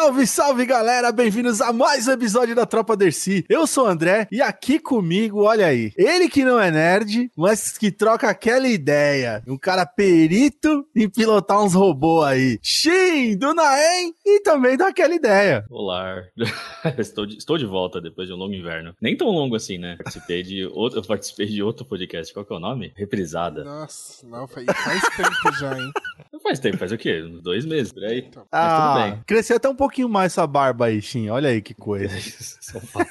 Salve, salve galera, bem-vindos a mais um episódio da Tropa Dercy. Eu sou o André e aqui comigo, olha aí, ele que não é nerd, mas que troca aquela ideia. Um cara perito em pilotar uns robôs aí. Shin, do Naem e também daquela ideia. Olá, estou, de, estou de volta depois de um longo inverno. Nem tão longo assim, né? Participei de outro, eu participei de outro podcast. Qual que é o nome? Reprisada. Nossa, não, faz, faz tempo já, hein? Faz tempo, faz o quê? Uns dois meses, por aí. Então. Mas Ah, tudo bem. cresceu até um pouquinho mais essa barba aí, Shin. Olha aí que coisa. Isso é um fato.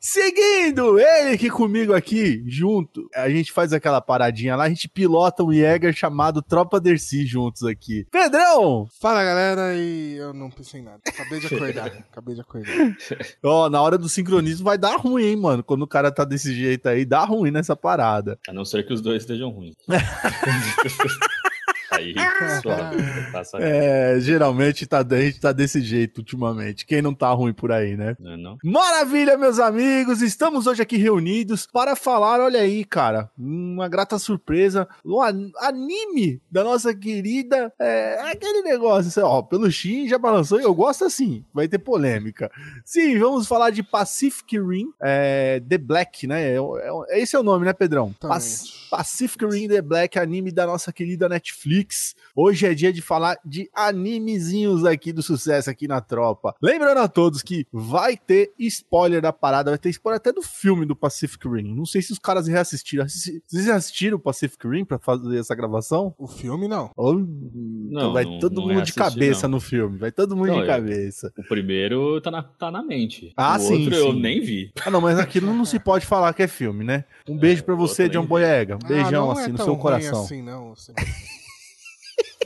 Seguindo, ele que comigo aqui, junto, a gente faz aquela paradinha lá, a gente pilota um Jäger chamado Tropa Dercy juntos aqui. Pedrão! Fala galera, e eu não pensei em nada. Acabei de acordar. acabei de acordar. Ó, na hora do sincronismo vai dar ruim, hein, mano? Quando o cara tá desse jeito aí, dá ruim nessa parada. A não ser que os dois estejam ruins. aí, suave. Passa É, geralmente tá, a gente tá desse jeito ultimamente. Quem não tá ruim por aí, né? não, é não? Maravilha, meus amigos! Estamos hoje aqui reunidos para falar, olha aí, cara, uma grata surpresa, o an- anime da nossa querida. É aquele negócio, assim, ó, pelo Shin já balançou e eu gosto assim, vai ter polêmica. Sim, vamos falar de Pacific Rim, é, The Black, né? É, é- esse é o nome, né, Pedrão? Pac- Exatamente. Pacific Rim The Black, anime da nossa querida Netflix. Hoje é dia de falar de animezinhos aqui do sucesso aqui na tropa. Lembrando a todos que vai ter spoiler da parada, vai ter spoiler até do filme do Pacific Rim. Não sei se os caras reassistiram. Assisti- Vocês já assistiram o Pacific Rim pra fazer essa gravação? O filme não. Ou- Não, então vai não- todo não mundo de cabeça não. no filme. Vai todo mundo Não, de eu- cabeça. O primeiro tá na, tá na mente. Ah, o sim, outro eu sim. nem vi. Ah, não, mas aquilo não se pode falar que é filme, né? Um beijo pra o você, John Boyega. Um beijão ah, não assim é no seu coração. Assim, não. Assim.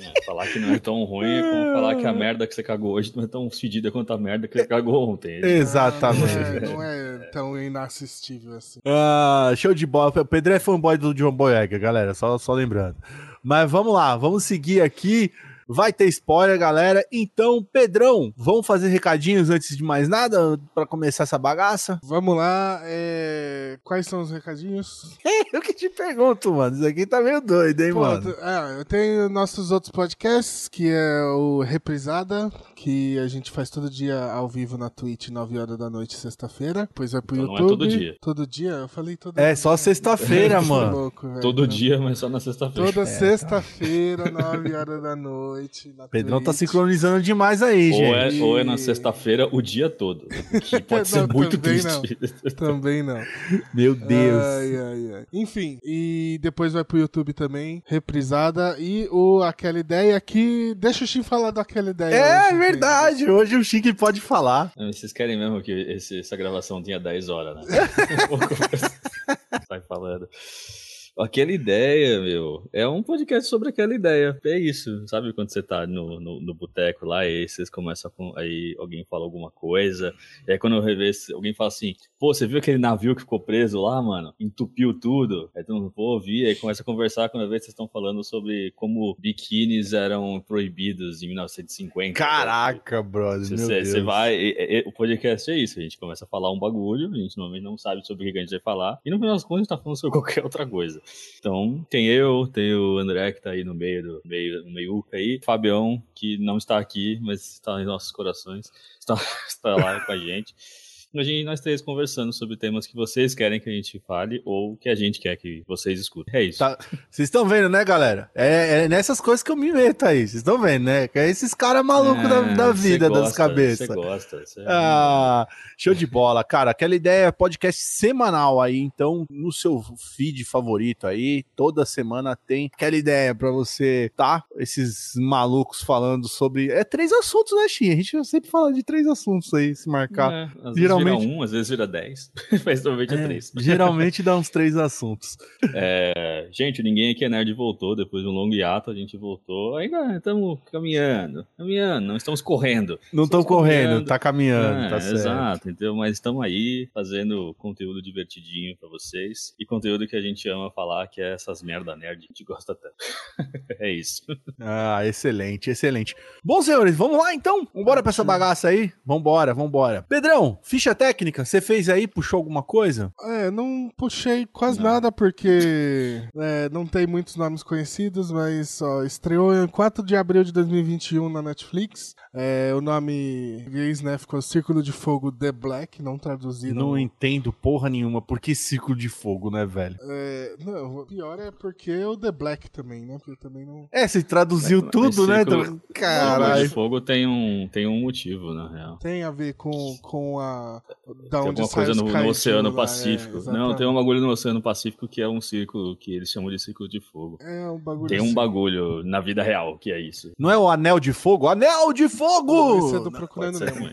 É, falar que não é tão ruim é como falar que a merda que você cagou hoje não é tão fedida quanto a merda que você cagou ontem. Exatamente. Ah, Não é, não é tão inassistível assim. Ah, show de bola. O Pedro é fanboy do John Boyega, galera, só, só lembrando. Mas vamos lá, vamos seguir aqui. Vai ter spoiler, galera. Então, Pedrão, vamos fazer recadinhos antes de mais nada pra começar essa bagaça? Vamos lá, é, quais são os recadinhos? Eu que te pergunto, mano. Isso aqui tá meio doido, hein, Pô, mano? ah, eu tenho nossos outros podcasts, que é o Reprisada, que a gente faz todo dia ao vivo na Twitch, 9 horas da noite, sexta-feira. Depois vai pro Então não é YouTube. todo dia. Todo dia? Eu falei todo É, dia. só sexta-feira, mano. louco. Todo dia, mas só na sexta-feira. Toda sexta-feira, 9 horas da noite. Na Pedrão tá Twitch. sincronizando demais aí, Ou é, gente. ou é na sexta-feira o dia todo. O que pode ser Não, muito também triste. Também não. Meu Deus. Ai, ai, ai. Enfim, e depois vai pro YouTube também, reprisada. E o Aquela Ideia que. Deixa o Shin falar daquela ideia. É hoje, verdade, hoje o Chique pode falar. Não, Vocês querem mesmo que esse- essa gravação tenha 10 horas, né? Sai falando. Aquela ideia, meu, é um podcast sobre aquela ideia. É isso, sabe quando você tá no, no, no boteco lá e vocês começam a. Aí alguém fala alguma coisa. E aí quando eu revejo, alguém fala assim: pô, você viu aquele navio que ficou preso lá, mano? Entupiu tudo. Aí tu não pô, vi. Aí começa a conversar quando vocês estão falando sobre como biquínis eram proibidos em 1950. Caraca, brother. meu Você Deus. você vai. o podcast é isso. A gente começa a falar um bagulho, a gente normalmente não sabe sobre o que a gente vai falar. E no final das contas, a gente tá falando sobre qualquer outra coisa. Então, tem eu, tem o André, que tá aí no meio do meio, no meiuca aí. Fabião, que não está aqui, mas está em nossos corações. Está, está lá com a gente. A gente, nós três conversando sobre temas que vocês querem que a gente fale ou que a gente quer que vocês escutem. É isso. Tá- Vocês estão vendo, né, galera? É, é nessas coisas que eu me meto aí. Vocês estão vendo, né? Que é esses caras malucos da, É, da cê vida, das gosta, cabeças. Você gosta. cê- Ah, show de bola, cara. Aquela ideia é podcast semanal aí, então no seu feed favorito aí, toda semana tem aquela ideia pra você, tá? Esses malucos falando sobre. É três assuntos, né, Xinha? A gente sempre fala de três assuntos aí, se marcar. É, vezes Geralmente- vira um, às vezes vira dez. Mas normalmente é, É, três. geralmente dá uns três assuntos. É, gente, ninguém aqui é nerd voltou. Depois de um longo hiato, a gente voltou. Ainda estamos caminhando, caminhando, não estamos correndo. Não estão Estamos correndo, caminhando. tá caminhando, É, tá certo. Exato, entendeu? Mas estamos aí fazendo conteúdo divertidinho pra vocês. E conteúdo que a gente ama falar, que é essas merda nerd, a gente gosta tanto. é isso. Ah, excelente, excelente. Bom, senhores, vamos lá então? Vambora pra essa bagaça aí? Vambora, vambora. Pedrão, ficha Ficha técnica, você fez aí, puxou alguma coisa? É, não puxei quase não. nada porque é, não tem muitos nomes conhecidos, mas ó, estreou em 4 de abril de 2021 na Netflix. É, o nome inglês, né, ficou Círculo de Fogo The Black, não traduzido. Não entendo porra nenhuma. Por que Círculo de Fogo, né, velho? É, não, o pior é porque o The Black também, né? Porque também não. É, você traduziu é, tudo, né? Círculo... Caralho. Círculo de Fogo tem um, tem um motivo, na real. Tem a ver com, com a. Da tem onde alguma coisa no, no Oceano lá, é, Pacífico. É, não, tem um bagulho no Oceano Pacífico que é um círculo que eles chamam de Círculo de Fogo. É um bagulho. Tem um assim. bagulho na vida real que é isso. Não é o Anel de Fogo? Anel de Fogo! Você é do Procurando Nemo.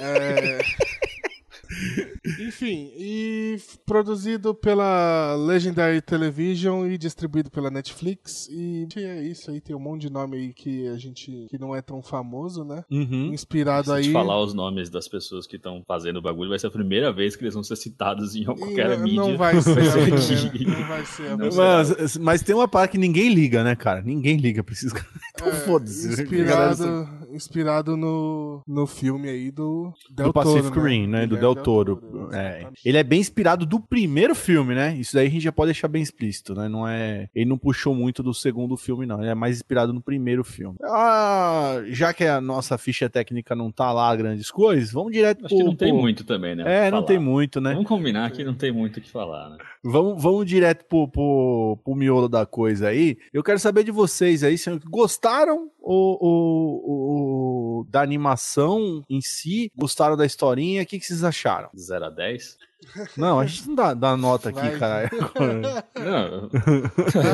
É... Enfim, e produzido pela Legendary Television e distribuído pela Netflix. E é isso aí, tem um monte de nome aí que a gente que não é tão famoso, né? Uhum. Inspirado Se aí. Se falar os nomes das pessoas que estão fazendo o bagulho, vai ser a primeira vez que eles vão ser citados em qualquer não, mídia. Não vai ser, vai não vai ser. Mas, mas, tem uma parte que ninguém liga, né, cara? Ninguém liga pra esses caras. Então é, foda-se. Inspirado, inspirado no, no filme aí do Del do Pacific Toro, né? Rim, né? Do Del Toro. Del Toro é. Ele é bem inspirado do primeiro filme, né? Isso daí a gente já pode deixar bem explícito, né? Não é, ele não puxou muito do segundo filme, não. Ele é mais inspirado no primeiro filme. Ah, já que a nossa ficha técnica não tá lá grandes coisas, vamos direto Acho pro, que não tem muito também, né? É, não tem muito, né? Vamos combinar que não tem muito o que falar, né? Vamos, vamos direto pro, pro, pro miolo da coisa aí. Eu quero saber de vocês aí, se gostaram ou, ou, ou da animação em si? Gostaram da historinha? O que, que vocês acharam? 0 a 10? Não, a gente não dá, dá nota aqui, Vai. cara. Não.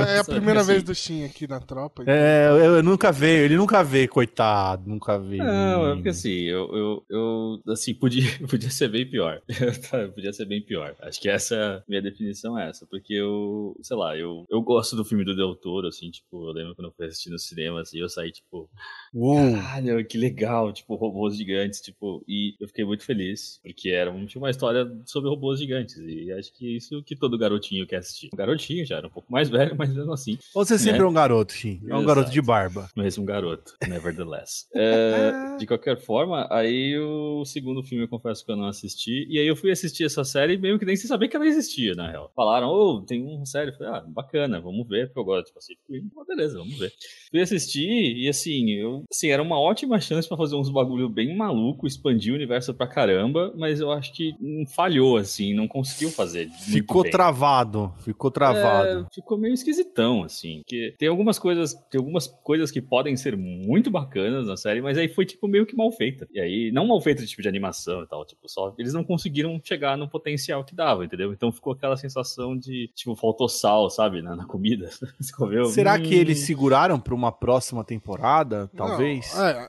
É, é a primeira assim, vez do Shin aqui na tropa. Então. É, eu, eu, nunca veio, ele nunca vê, coitado, nunca vê. Não, é porque assim, eu, eu, eu assim, podia, podia ser bem pior. podia ser bem pior. Acho que essa minha definição é essa, porque eu, sei lá, eu, eu gosto do filme do Del Toro, assim, tipo, eu lembro quando eu fui assistir no cinema, assim, eu saí, tipo, Uou. caralho, que legal, tipo, robôs gigantes, tipo, e eu fiquei muito feliz, porque era uma história sobre robôs gigantes. E acho que é isso que todo garotinho quer assistir. O garotinho já era um pouco mais velho, mas mesmo assim. Você né? sempre é um garoto, Xim. É um Exato. garoto de barba. Mesmo um garoto, nevertheless. é, de qualquer forma, aí o segundo filme eu confesso que eu não assisti. E aí eu fui assistir essa série meio que nem sem saber que ela existia, na real. Falaram, ô, oh, tem uma série. Eu falei, ah, bacana, vamos ver, porque eu gosto de Pacific Rim. Ah, beleza, vamos ver. Fui assistir e assim, eu, assim, era uma ótima chance para fazer uns bagulho bem maluco, expandir o universo pra caramba, mas eu acho que falhou, assim, não conseguiu fazer. Ficou bem. travado, ficou travado. É, ficou meio esquisitão, assim. Que tem algumas coisas, tem algumas coisas que podem ser muito bacanas na série, mas aí foi tipo meio que mal feita. E aí, não mal feita de tipo de animação e tal, tipo, só eles não conseguiram chegar no potencial que dava, entendeu? Então ficou aquela sensação de, tipo, faltou sal, sabe, na, na comida. Será hum... que eles seguraram pra uma próxima temporada, talvez? Não, é,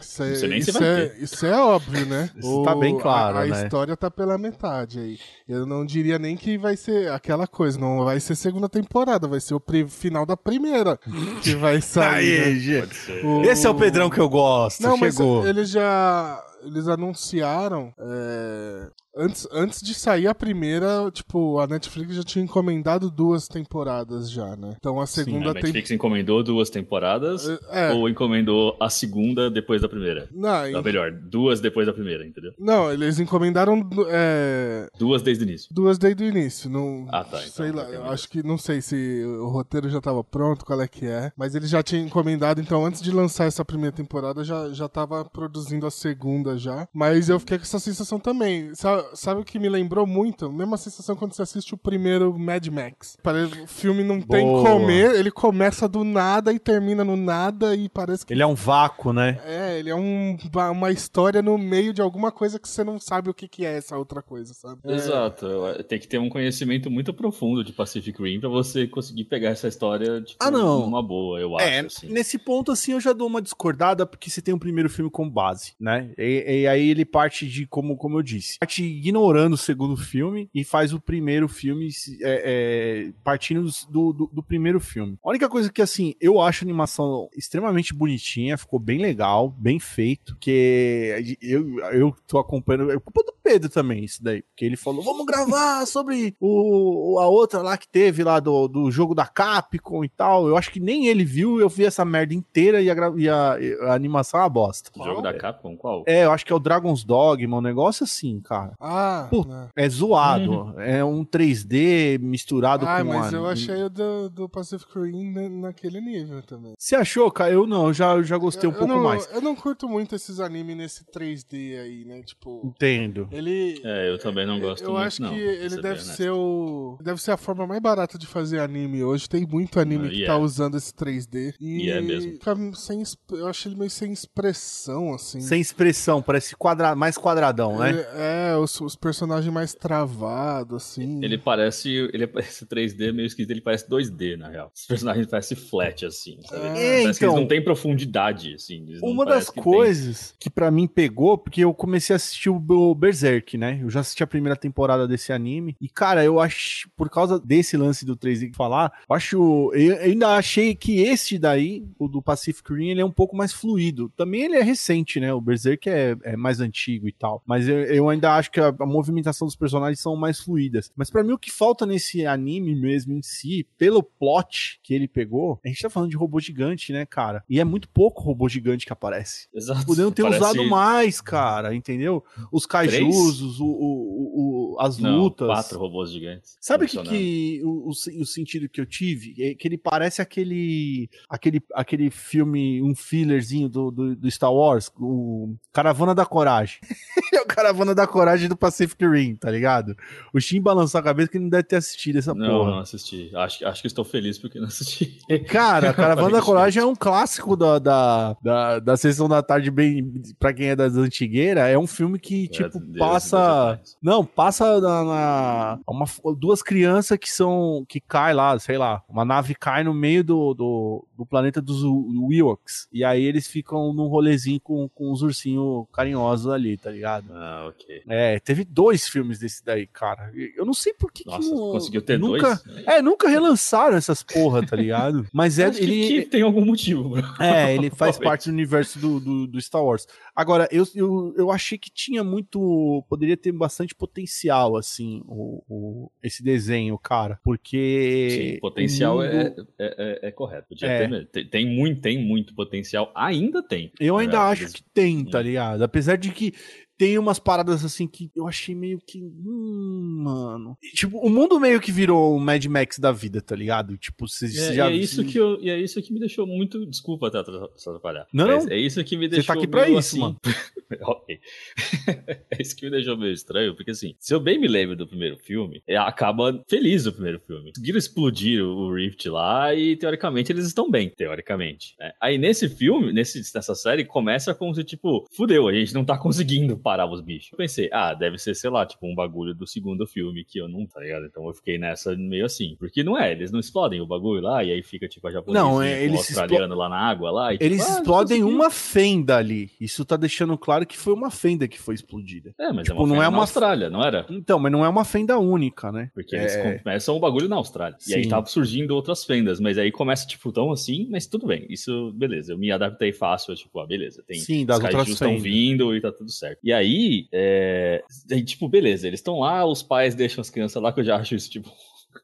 isso, é, isso, é, isso é óbvio, né? Isso o, tá bem claro, a, a né? história tá pela metade aí. Eu não diria nem que vai ser aquela coisa, não vai ser segunda temporada, vai ser o final da primeira que vai sair. Aí, né? o... Esse é o Pedrão que eu gosto. Não, Chegou. mas ele já eles anunciaram é, Antes, antes de sair a primeira, tipo, a Netflix já tinha encomendado duas temporadas já, né? Então a segunda Sim, a Netflix tem... encomendou duas temporadas é, é. ou encomendou a segunda depois da primeira? Não, Ou melhor, duas depois da primeira, entendeu? Não, eles encomendaram é... duas desde o início. Duas desde o início, não Ah, tá. Então, sei lá, acho que não sei se o roteiro já tava pronto, qual é que é, mas eles já tinham encomendado, então antes de lançar essa primeira temporada já já tava produzindo a segunda já. Mas eu fiquei com essa sensação também. Sabe, sabe o que me lembrou muito? Mesma sensação quando você assiste o primeiro Mad Max. Parece, o filme não Boa. tem comer, ele começa do nada e termina no nada e parece que. Ele é um vácuo, né? É, ele é um, uma história no meio de alguma coisa que você não sabe o que, que é essa outra coisa, sabe? É. Exato. É... Tem que ter um conhecimento muito profundo de Pacific Rim pra você conseguir pegar essa história tipo, ah, não. uma boa, eu é, acho. Assim. Nesse ponto, assim, eu já dou uma discordada porque você tem o um primeiro filme como base, né? E, e, aí ele parte de, como, como eu disse, parte ignorando o segundo filme e faz o primeiro filme é, é, partindo do, do, do, primeiro filme. A única coisa que, assim, eu acho a animação extremamente bonitinha, ficou bem legal, bem feito, que eu, eu tô acompanhando, é culpa do Pedro também, isso daí, porque ele falou, vamos gravar sobre o, a outra lá que teve lá do, do jogo da Capcom e tal, eu acho que nem ele viu, eu vi essa merda inteira e a, e a, a animação é uma bosta. O jogo da Capcom, qual? É, eu acho que é o Dragon's Dogma, um negócio assim, cara. Ah, Puta, é. é zoado, uhum. é um 3D misturado ah, com... Ah, mas eu achei o do, do Pacific Rim naquele nível também. Você achou, cara? Eu não, eu já, eu já gostei um pouco não, mais. Eu não curto muito esses animes nesse 3D aí, né, tipo... Entendo. Ele... É, eu também não gosto eu muito, acho não, que ele deve ser o... Deve ser a forma mais barata de fazer anime hoje. Tem muito anime uh, que yeah. tá usando esse 3D. E yeah, é mesmo. Fica sem, eu acho ele meio sem expressão, assim. Sem expressão, parece quadra, mais quadradão, né? Ele, é, os, os, personagens mais travados, assim. Ele parece. Ele parece 3D meio esquisito, ele parece 2D, na real. Os personagens parecem flat, assim. Sabe? É, parece então, que eles não têm profundidade, assim. Uma das que coisas tem. que para mim pegou, porque eu comecei a assistir o Berserk, né? Eu já assisti a primeira temporada desse anime. E, cara, eu acho, por causa desse lance do 3D que falar, eu acho. Eu ainda achei que esse daí, o do Pacific Rim, ele é um pouco mais fluido. Também ele é recente, né? O Berserk é, é mais antigo e tal. Mas eu, eu ainda acho que a, a, movimentação dos personagens são mais fluídas. Mas para mim, o que falta nesse anime mesmo em si, pelo plot que ele pegou, a gente tá falando de robô gigante, né, cara? E é muito pouco robô gigante que aparece. Exato. Podendo ter Parece... usado mais, cara, entendeu? Os kaijus, os, o, o, o, as Não, lutas. Quatro robôs gigantes. Sabe que, que o, o, o sentido que eu tive? É que ele parece aquele, aquele, aquele filme, um fillerzinho do, do, do Star Wars, o Caravana da Coragem. é o Caravana da Coragem do Pacific Rim, tá ligado? O Shin balançou a cabeça que ele não deve ter assistido essa não, porra. Não, não assisti. Acho, acho que estou feliz porque não assisti. Cara, Caravana da Coragem é um clássico da, da, da, da sessão da tarde, bem pra quem é das antigueiras. É um filme que, tipo, Deus, passa. Deus não, passa na, na. Uma, duas crianças que são. que cai lá, sei lá. Uma nave cai no meio do, do, do planeta dos Ewoks. E aí eles ficam num rolezinho com, com os ursinhos carinhosos ali, tá ligado? Ah, ok. É, teve dois filmes desse daí, cara. Eu não sei por que. Nossa, que não, conseguiu ter nunca, dois? É, nunca relançaram essas porra, tá ligado? Mas é. Acho ele que, que tem algum motivo, bro. É, ele faz parte do universo do, do, do, Star Wars. Agora, eu, eu, eu achei que tinha muito. Poderia ter bastante potencial, assim, o, o esse desenho, cara. Porque. Sim, potencial mundo... é, é, é, é, correto. É. Ter, tem, muito, tem muito potencial. Ainda tem. Eu ainda acho que tem, tá ligado? Apesar de que tem umas paradas assim que eu achei meio que. Hum, mano. Tipo, o mundo meio que virou o Mad Max da vida, tá ligado? Tipo, você é, já. E é, isso que eu, e é isso que me deixou muito. Desculpa até atrapalhar. Não, não. É isso que me deixou. Você tá aqui pra isso, assim... mano. ok. é isso que me deixou meio estranho, porque assim, se eu bem me lembro do primeiro filme, é, acaba feliz o primeiro filme. Conseguiram explodir o Rift lá e, teoricamente, eles estão bem, teoricamente. Né? Aí nesse filme, nesse, nessa série, começa como se, tipo, fudeu, a gente não tá conseguindo parar os bichos. Eu pensei, ah, deve ser, sei lá, tipo um bagulho do segundo filme que eu não, tá ligado? Então eu fiquei nessa meio assim. Porque não é, eles não explodem o bagulho lá e aí fica tipo a japonesa não, é, eles australiano lá na água lá. E, tipo, eles ah, explodem uma fenda ali. Isso tá deixando claro que foi uma fenda que foi explodida. É, mas tipo, é uma não é uma Austrália, não era? Então, mas não é uma fenda única, né? Porque é... eles começam o bagulho na Austrália. Sim. E aí tava surgindo outras fendas, mas aí começa, tipo, tão assim, mas tudo bem. Isso, beleza. Eu me adaptei fácil, tipo, ah, beleza. Tem, Sim, das outras estão vindo e tá tudo certo. E aí, é, Aí, tipo, beleza, eles estão lá, os pais deixam as crianças lá, que eu já acho isso, tipo,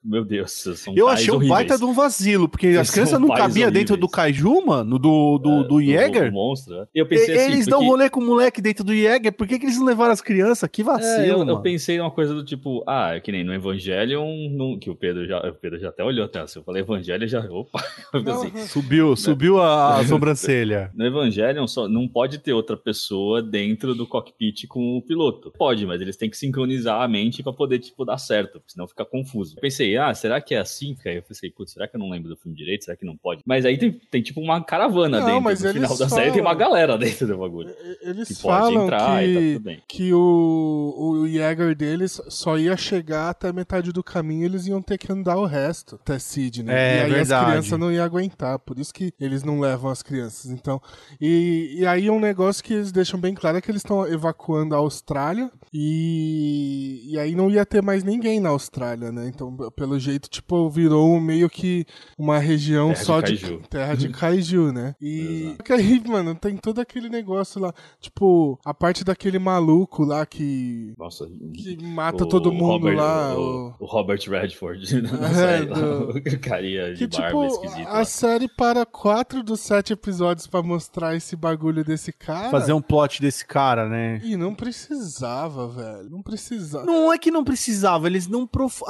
meu Deus, Eu achei um baita de um vacilo, porque as crianças não cabiam dentro do Kaiju, mano, do, do, é, do Jäger. Do, do monstro, né? Eu pensei assim, Eles porque... dão rolê com o moleque dentro do Jäger, por que, que eles não levaram as crianças? Que vacilo, é, eu, mano. eu pensei uma coisa do tipo, ah, é que nem no Evangelion, no, que o Pedro já, o Pedro já até olhou até, assim, eu falei Evangelho já, opa, assim, subiu, né? subiu a, a sobrancelha. No Evangelion só não pode ter outra pessoa dentro do cockpit com o piloto. Pode, mas eles têm que sincronizar a mente para poder, tipo, dar certo, senão fica confuso. Eu pensei pensei, ah, será que é assim? Aí eu pensei, putz, será que eu não lembro do filme direito? Será que não pode? Mas aí tem, tem tipo uma caravana Não, dentro. mas no final da falam- série tem uma galera dentro do bagulho. Eles Que pode falam entrar e tá que, tudo bem. que o, o Jäger deles só ia chegar até metade do caminho e eles iam ter que andar o resto até Sydney. É, e aí verdade. as crianças não iam aguentar, por isso que eles não levam as crianças. Então, e, e aí um negócio que eles deixam bem claro é que eles estão evacuando a Austrália e, e aí não ia ter mais ninguém na Austrália, né? Então, pelo jeito, tipo, virou meio que uma região Terra de só de, kaiju. terra de kaiju, né? E que aí, mano, tem todo aquele negócio lá, tipo, a parte daquele maluco lá que Nossa, que mata o todo mundo Robert- lá, O, o- Robert Redford. Não É, do- carinha de que barba tipo, esquisita. a série para quatro dos sete episódios pra mostrar esse bagulho desse cara. Fazer um plot desse cara, né? E não precisava, velho. Não precisava. Não é que não precisava, eles não prof-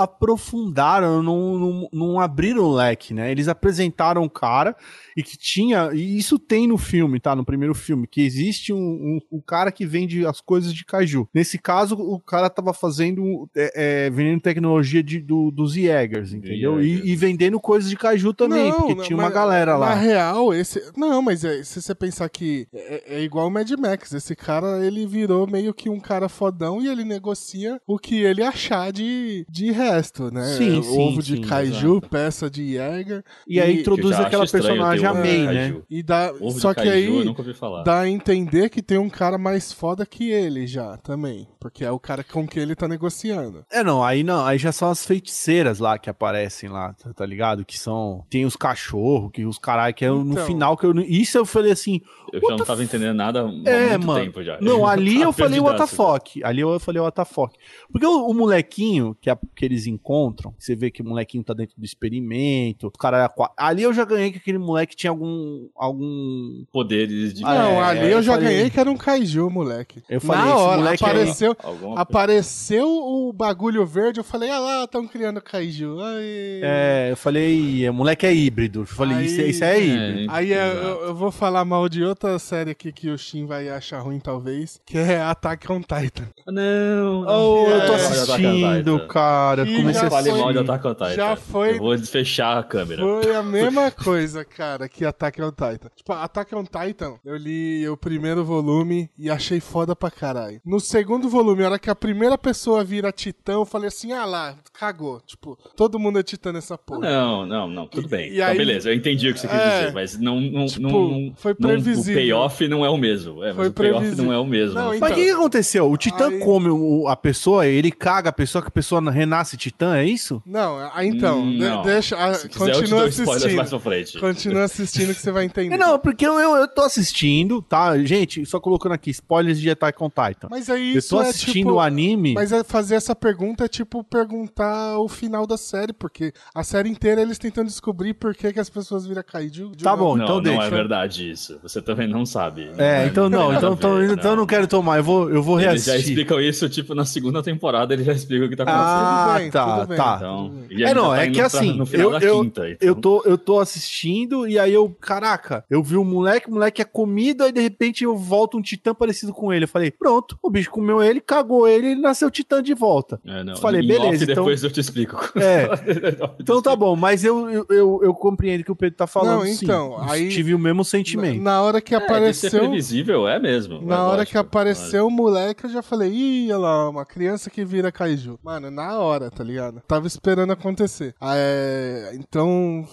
aprofundaram, não, não, não abriram o leque, né? Eles apresentaram o cara e que tinha. E isso tem no filme, tá? No primeiro filme, que existe um, um, um cara que vende as coisas de caju. Nesse caso, o cara tava fazendo. É, é, vendendo tecnologia de, do, dos Jägers, entendeu? E, e vendendo coisas de caju também, Não, porque não, tinha uma mas galera lá. Na real, esse. Não, mas é, se você pensar que é, é igual o Mad Max, esse cara ele virou meio que um cara fodão e ele negocia o que ele achar de, de resto, né? Sim, sim, Ovo de sim, kaiju, peça de Jäger. E aí introduz aquela personagem a May, né? E dá. Ovo só de que kaiju, aí eu nunca ouvi falar. dá a entender que tem um cara mais foda que ele já também. Porque é o cara com quem ele tá negociando. É, não, aí não, aí já são as feiticeiras lá que aparecem lá, tá, tá ligado? Que são. Tem os cachorros, que os caralho, que é no Então. final que eu. não- Isso eu falei assim. Eu já não tava entendendo nada há É, muito mano. tempo já. Não, ali eu falei já. WTF. Ali eu falei WTF. Porque o, o molequinho que, a- que eles encontram, você vê que o molequinho tá dentro do experimento, o cara. Ali eu já ganhei que aquele moleque tinha algum. algum. Poderes de. Ah, não, é, ali eu eu já falei- ganhei que era um kaiju, moleque. Eu falei, Na esse hora, moleque aí- apareceu, Alguma apareceu o bagulho verde, eu falei, ah lá, estão criando kaiju. Ai. É, eu falei, moleque é híbrido. Eu falei, Aí- isso, é- isso é híbrido. É, Aí é, Exato. eu, eu vou falar mal de outra série aqui que o Shin vai achar ruim, talvez, que é Attack on Titan. Ah, Não, Oh, eu tô É, assistindo, cara. Comecei a mal de. Attack on Titan. já foi- Eu vou fechar a câmera. Foi a mesma coisa, cara, que Attack on Titan. Tipo, Attack on Titan, eu li o primeiro volume e achei foda pra caralho. No segundo volume, a hora que a primeira pessoa vira titã, eu falei assim, ah lá, cagou. Tipo, todo mundo é titã nessa porra. Não, não, não, tudo bem. e Então, aí- beleza, eu entendi o que você quis É, dizer, mas não, não, tipo, não, foi não- previsível. o payoff não é o mesmo. É, mas Foi o payoff previsível. não é o mesmo. Não, então- Mas o que, que aconteceu? O Titã Aí- come o- a pessoa, ele caga a pessoa, que a pessoa renasce Titã, é isso? Não, ah, então, Hum, de- não. deixa, ah, Se quiser, eu continua assistindo. mais pra frente. Continua assistindo que você vai entender. É, não, porque eu, eu, eu tô assistindo, tá? Gente, só colocando aqui, spoilers de Attack on Titan. Mas aí eu isso tô é assistindo tipo... o anime. Mas é fazer essa pergunta é tipo perguntar o final da série, porque a série inteira eles tentando descobrir por que, que as pessoas viram kaiju. de Tá uma- bom, não, então não deixa. é verdade isso. Você também não sabe. É, então não, então, a então, ver, então eu não quero tomar, eu vou, eu vou Eles já reassistir. explicam isso, tipo, na segunda temporada, eles já explicam o que tá acontecendo. Ah, Tudo bem, tá, tudo bem. Tá. então, e É, não, tá é que pra- assim, eu, eu, quinta. então. eu, tô, eu tô assistindo e aí eu, caraca, eu vi o moleque, o moleque é comido, aí de repente eu volto um titã parecido com ele. Eu falei, pronto, o bicho comeu ele, cagou ele, ele nasceu titã de volta. É, não, falei, em beleza, off, então- depois eu te explico. É. Então tá bom, mas eu, eu, eu, eu compreendo o que o Pedro tá falando. Não, sim. então, aí- Tive o mesmo Na, sentimento. na hora que É, de ser apareceu. previsível, é mesmo. Na é hora lógico, que apareceu o moleque, eu já falei, ih, olha lá, uma criança que vira kaiju. Mano, na hora, tá ligado? Tava esperando acontecer. Ah, é, então,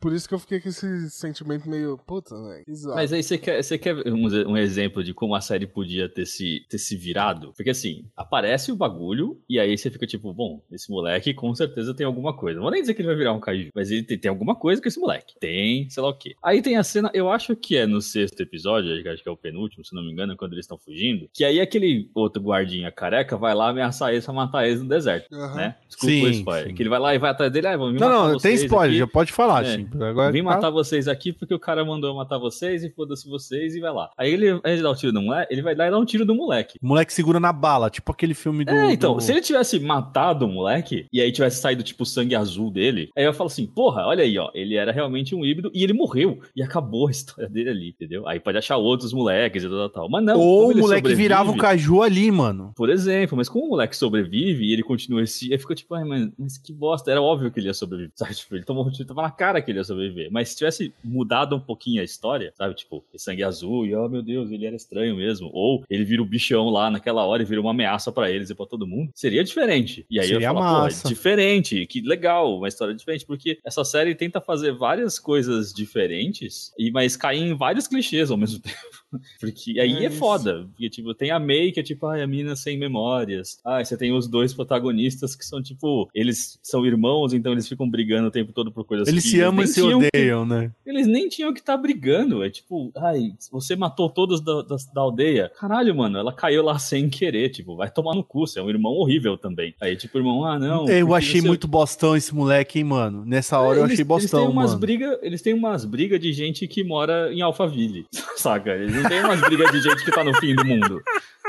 por isso que eu fiquei com esse sentimento meio, puta, velho, zoado. Mas aí você quer, você quer um, um exemplo de como a série podia ter se, ter se virado? Porque assim, aparece o bagulho e aí você fica tipo, bom, esse moleque com certeza tem alguma coisa. Não vou nem dizer que ele vai virar um kaiju, mas ele tem, tem alguma coisa com esse moleque. Tem, sei lá o quê. Aí tem a cena, eu acho que é no sexto episódio, acho que é o penúltimo, se não me engano, quando eles estão fugindo, que aí aquele outro guardinha careca vai lá ameaçar eles pra matar eles no deserto, Aham. né? Desculpa Sim, spoiler. sim. Que ele vai lá e vai atrás dele, ah, vamos me Não, matar não, tem spoiler, aqui. já pode falar, É. sim. Agora, Vim tá- matar vocês aqui porque o cara mandou eu matar vocês e foda-se vocês e vai lá. Aí ele, ele dá o tiro no moleque, ele vai lá e dá um tiro no moleque. O moleque segura na bala, tipo aquele filme do. É, então, do- se ele tivesse matado o moleque e aí tivesse saído tipo o sangue azul dele, aí eu falo assim, porra, olha aí, ó, ele era realmente um híbrido e ele morreu e acabou a história dele ali, entendeu? Aí pode achar outros moleques e tal, tal, tal. Mas não. Ou o moleque virava um sobrevive- caju ali, mano. Por exemplo, mas como o moleque sobrevive e ele continua esse. Aí fica tipo, ai, mas mas que bosta. Era óbvio que ele ia sobreviver, sabe? Tipo, ele tomou um tiro, tava na cara que ele ia sobreviver. Mas se tivesse mudado um pouquinho a história, sabe? Tipo, sangue azul e, oh meu Deus, ele era estranho mesmo. Ou ele vira o bichão lá naquela hora e vira uma ameaça para eles e pra todo mundo. Seria diferente. E aí Seria eu pô, é diferente, que legal, uma história diferente, porque essa série tenta fazer várias coisas diferentes, e mas cair em vários clichês ao mesmo tempo. Porque aí É é, foda. Porque, tipo, tem a May, que é tipo, ai, a mina sem memórias. Ah, você tem os dois protagonistas que são, tipo, eles são irmãos, então eles ficam brigando o tempo todo por coisas Eles que se amam e se tinham que- odeiam, né? eles nem tinham que estar brigando. É tipo, ai, você matou todos da, da, da aldeia. Caralho, mano, ela caiu lá sem querer. Tipo, vai tomar no cu. Você é um irmão horrível também. Aí, tipo, irmão, ah, não. eu achei você- muito bostão esse moleque, hein, mano. Nessa hora eu eles, achei bostão, eles têm umas mano. briga, Eles têm umas brigas de gente que mora em Alphaville, saca? Eles não têm umas brigas de gente que tá no fim do mundo.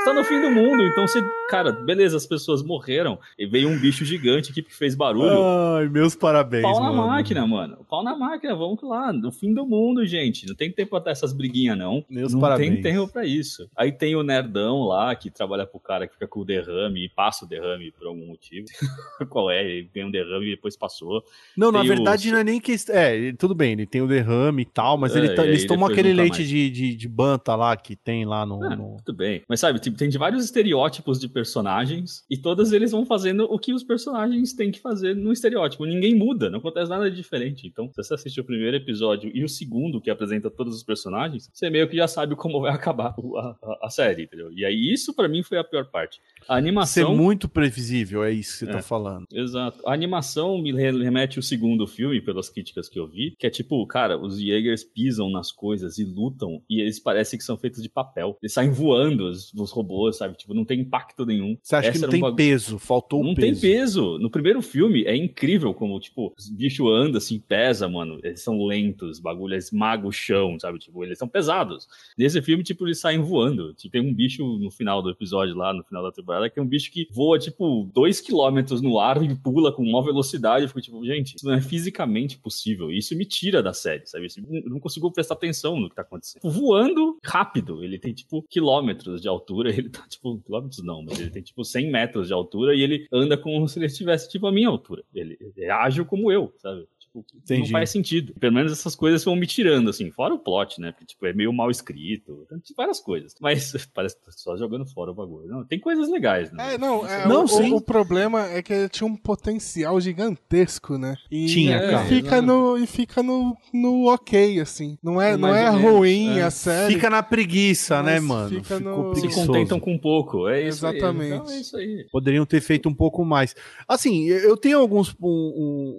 Tá no fim do mundo, então você. Cara, beleza, as pessoas morreram. E veio um bicho gigante aqui que fez barulho. Ai, meus parabéns, Pau na mano. máquina, mano. Pau na máquina, vamos lá. No fim do mundo, gente. Não tem tempo pra essas briguinhas, não. Meus não parabéns. tem tempo pra isso. Aí tem o nerdão lá que trabalha pro cara que fica com o derrame e passa o derrame por algum motivo. Qual é? Ele tem um derrame e depois passou. Não, na Tem verdade o- não é nem que. É, tudo bem, ele tem o derrame e tal, mas É, ele tá- eles tomam aquele leite mais. de, de, de banta lá que tem lá no. Ah, no- Tudo bem. Mas sabe, tipo, tem de vários estereótipos de personagens e todos eles vão fazendo o que os personagens têm que fazer no estereótipo. Ninguém muda, não acontece nada de diferente. Então, se você assistir o primeiro episódio e o segundo, que apresenta todos os personagens, você meio que já sabe como vai acabar a, a- a série, entendeu? E aí, isso pra mim foi a pior parte. A Ser animação. muito previsível, é isso que você É. tá falando. Exato. A animação me re- remete o segundo filme, pelas críticas que eu vi, que é tipo, cara, os Jaegers pisam nas coisas e lutam, e eles parecem que são feitos de papel. Eles saem voando, os, os robôs, sabe? Tipo, não tem impacto nenhum. Você acha que Essa não era um tem peso, faltou Não o tem peso. peso. No primeiro filme é incrível como, tipo, os bichos andam assim, pesa, mano. Eles são lentos, bagulho, eles magam o chão, sabe? Tipo, eles são pesados. Nesse filme, tipo, eles saem voando. Tipo, tem um bicho no final do episódio lá, no final da temporada, que é um bicho que voa, tipo, dois quilômetros no ar e pula com maior velocidade. Eu fico, tipo, gente, isso não é fisicamente possível. Isso me tira da série, sabe? Eu não consigo prestar atenção no que tá acontecendo. Tipo, voando rápido. Ele tem, tipo, quilômetros de altura. Ele tá, tipo, quilômetros não, mas ele tem, tipo, 100 metros de altura e ele anda como se ele estivesse, tipo, a minha altura. Ele, ele é ágil como eu, sabe? Tipo, não Entendi. faz sentido. Pelo menos essas coisas vão me tirando, assim. Fora o plot, né? Porque, tipo, é meio mal escrito. Tem várias coisas. Mas parece que só jogando fora o bagulho. Não, tem coisas legais, né? É, não, é, Não, o, sim. o, problema é que ele tinha um potencial gigantesco, né? E, Tinha, e cara. fica no E fica no, no ok, assim. Não é, não é ruim é. a série. Fica na preguiça, né, mano? fica no- Se preguiçoso. Contentam com pouco. É isso aí. Exatamente. Então, é isso aí. Poderiam ter feito um pouco mais. Assim, eu tenho alguns um-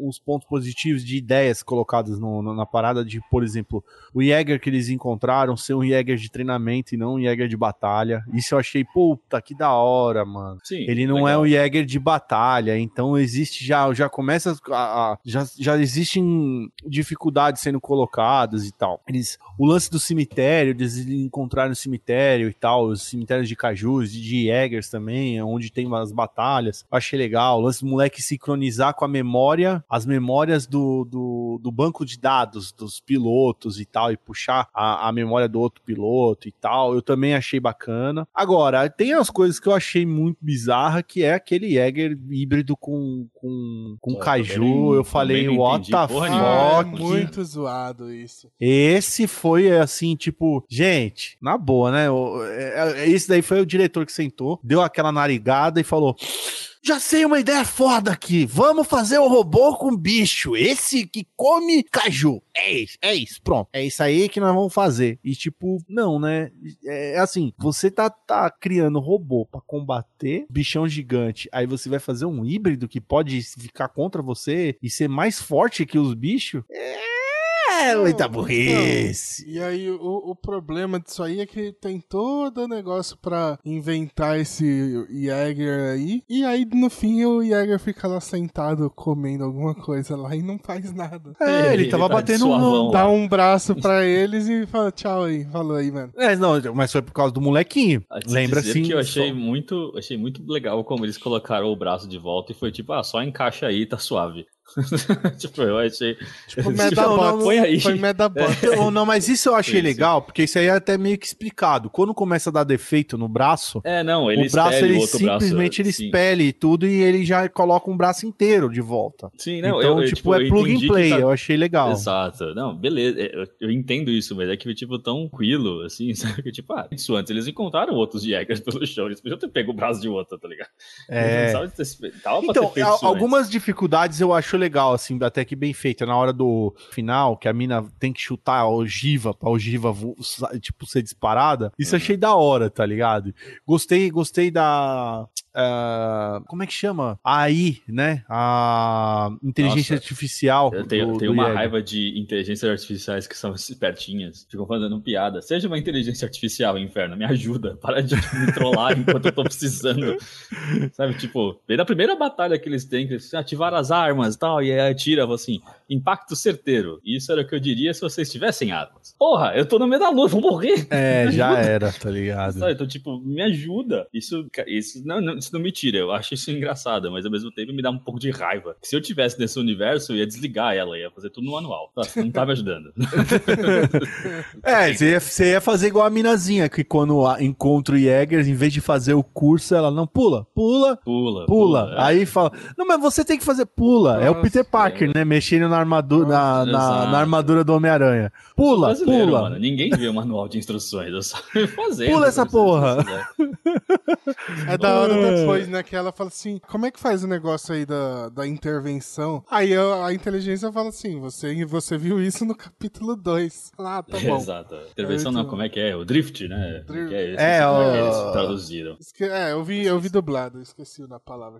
um- uns pontos positivos de ideias colocadas no- no- na parada de, por exemplo, o Jäger que eles encontraram ser um Jäger de treinamento e não um Jäger de batalha. Isso eu achei, puta, que da hora, mano. Sim, Ele não legal. é um Jäger de batalha, então existe já, já começa a, a- já, já existem dificuldades sendo colocadas e tal. Eles, o lance do cemitério, eles encontraram o cemitério e tal, os cemitérios de cajus, de, Jägers também, onde tem umas batalhas. Achei legal. O lance do moleque sincronizar com a memória, as memórias do, do, do banco de dados dos pilotos e tal, e puxar a, a memória do outro piloto e tal. Eu também achei bacana. Agora, tem as coisas que eu achei muito bizarra, que é aquele Jäger híbrido com, com, com Pô, caju. também eu falei, what the porra Ah, é fuck? muito zoado isso. Esse foi assim, tipo, gente, na boa, né? O- é- é- Esse daí foi o diretor que sentou, deu aquela narigada e falou: Já sei uma ideia foda aqui. Vamos fazer um robô com bicho. Esse que come caju. É isso, é isso. Pronto. É isso aí que nós vamos fazer. E tipo, não, né? É assim, você tá, tá criando robô pra combater bichão gigante. Aí você vai fazer um híbrido que pode ficar contra você e ser mais forte que os bichos? É, muita burrice. E aí, o, o problema disso aí é que tem todo o negócio pra inventar esse Jäger aí. E aí, no fim, o Jäger fica lá sentado comendo alguma coisa lá e não faz nada. É, ele tava tá batendo um. Dá um braço pra eles e fala tchau aí. Falou aí, mano. É, não, mas foi por causa do molequinho. A te Lembra assim? que eu achei só- muito, achei muito legal como eles colocaram o braço de volta e foi tipo, ah, só encaixa aí, tá suave. tipo, eu achei. Tipo, Não, Medabots. põe aí. Foi Medabots. Então, não, mas isso eu achei Sim, sim. legal, porque isso aí é até meio que explicado. Quando começa a dar defeito no braço, É, não, ele o braço ele o outro braço, simplesmente ele sim. espelha e tudo e ele já coloca um braço inteiro de volta. Sim, não, então, eu, eu, tipo, é plug and play, tá- eu achei legal. Exato. Não, beleza. é, Eu, eu entendo isso, mas é que, tipo, tão tranquilo, assim, sabe? Que, Tipo, ah, isso antes. Eles encontraram outros Jaegers pelo chão. Eles podiam ter pego o braço de outro, tá ligado? É. Ter- Então, ter isso algumas dificuldades eu acho legal, assim, até que bem feita. Na hora do final, que a mina tem que chutar a ogiva pra ogiva, tipo, ser disparada. Isso Uhum. achei da hora, tá ligado? Gostei, gostei da. Ah, como é que chama? A AI, né? A inteligência Nossa. artificial. Eu tenho, do- tenho do uma raiva de inteligências artificiais que são espertinhas. Ficam fazendo piada. Seja uma inteligência artificial, inferno, me ajuda. Para de me trollar enquanto eu tô precisando. Sabe, tipo, desde a primeira batalha que eles têm, que eles ativaram as armas e tal, e aí atira, assim, impacto certeiro. Isso era o que eu diria se vocês tivessem armas. Porra, eu tô no meio da lua, vou morrer. É, já era, tá ligado? Sabe? Então, tipo, me ajuda. Isso, isso, não, não, isso não me tira. Eu acho isso engraçado, mas ao mesmo tempo me dá um pouco de raiva. Se eu tivesse nesse universo, eu ia desligar ela, ia fazer tudo no manual. Nossa, não tá me ajudando. É, você ia, você ia fazer igual a minazinha, que quando encontra o Jäger, em vez de fazer o curso, ela não pula, pula, Pula, pula. é. Aí fala, não, mas você tem que fazer pula. é o Nossa, Peter Parker, né? Mexendo na armadura, na, na, na armadura do Homem-Aranha. Pula, pula. mano. Ninguém vê o manual de instruções. Eu só fazer. Pula essa porra. É da hora depois, né? Que ela fala assim: como é que faz o negócio aí da, da intervenção? Aí a, a inteligência fala assim: você, você viu isso no capítulo 2. Ah, tá bom. Exato. Intervenção não, muito como é que é? O drift, né? Como é que é, É, como é que o- eles traduziram. Esque- É, eu vi, eu vi dublado, esqueci da palavra.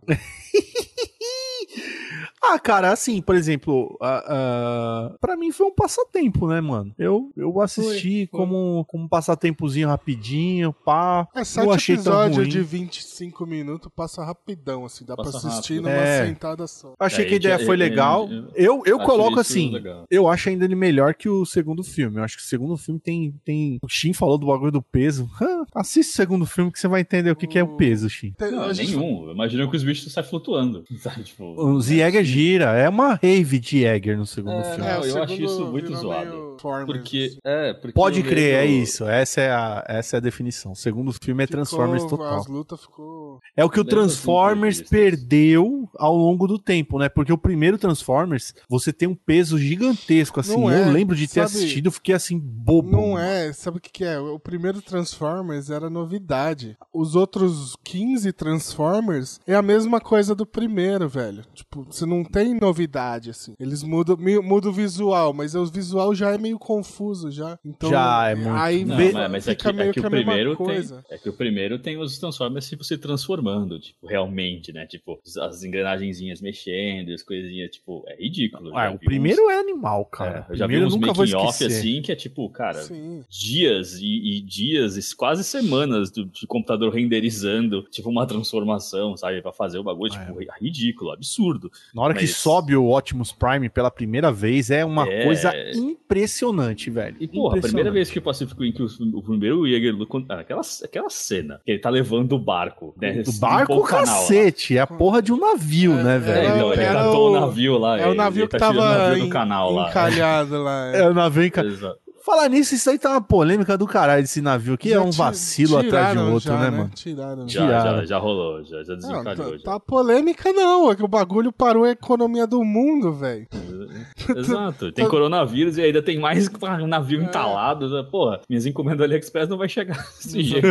Ah, cara, assim, por exemplo, ah, ah, pra mim foi um passatempo, né, mano? Eu, eu assisti Foi, foi. como, como um passatempozinho rapidinho, pá. É, sete achei episódios ruim. de 25 minutos passa rapidão, assim, dá Passa pra assistir rápido. numa É. sentada só. Achei É, que a ideia tinha- foi legal. eu- Eu, coloco assim, legal. eu acho ainda ele melhor que o segundo filme. Eu acho que o segundo filme tem. tem... O Shin falou do bagulho do peso. Assiste o segundo filme que você vai entender o que, que é o peso, Shin. Não, gente- nenhum. Imagina que os bichos saem flutuando. Sabe? Tipo, O Jäger gira. É uma rave de Jäger no segundo É, filme. não, o eu acho segundo isso muito virou zoado. meio Transformers, Porque, é, porque Pode crer, é lembro- isso. Essa é a, essa é a definição. O segundo filme é Ficou- Transformers total. As lutas ficou. É o que o Transformers perdeu ao longo do tempo, né? Porque o primeiro Transformers, você tem um peso gigantesco, assim. Não eu é, lembro de ter sabe? assistido, fiquei assim, bobo. Não é, sabe o que, que é? O primeiro Transformers era novidade. Os outros 15 Transformers é a mesma coisa do primeiro, velho. Tipo, você não tem novidade, assim. Eles mudam, mudam o visual, mas o visual já é meio confuso já. Então, Já, é muito. Aí Não, Be- mas, é, fica que, meio é que que o primeiro tem, coisa. é que o primeiro tem os Transformers tipo, se transformando, tipo, realmente, né? Tipo, as engrenagenzinhas mexendo, as coisinhas, tipo, é ridículo. Ah, o primeiro é animal, uns, cara. é, eu já vi uns eu nunca vou making off esquecer. assim, que é tipo, cara, Sim. dias e, e dias, e quase semanas do, de computador renderizando, tipo, uma transformação, sabe? Pra fazer o bagulho, Ah, tipo, ridículo, absurdo. Na hora que Mas- sobe o Optimus Prime pela primeira vez, é uma É. coisa impressionante, velho. E, porra, a primeira vez que o Pacífico em que o, o primeiro Jäger luta. ah, Aquela, aquela cena que ele tá levando o barco, né? Do limpou barco, o canal lá. cacete. É a porra de um navio, É, né, é, velho? É, então, ele Era catou o o- navio lá. É o navio ele que tá tava o navio do canal lá. encalhado lá. é. É o navio Exato. Falar nisso, isso aí tá uma polêmica do caralho desse navio aqui. Já é um vacilo atrás de outro, já, né, mano? Tiraram. Já, Tiraram. já, já rolou, já, já Não, desencalhou. tá, já. tá polêmica não, é que o bagulho parou a economia do mundo, velho. Exato. Tem coronavírus e ainda tem mais navio É. entalado. né? Porra, minhas encomendas do AliExpress não vai chegar desse jeito.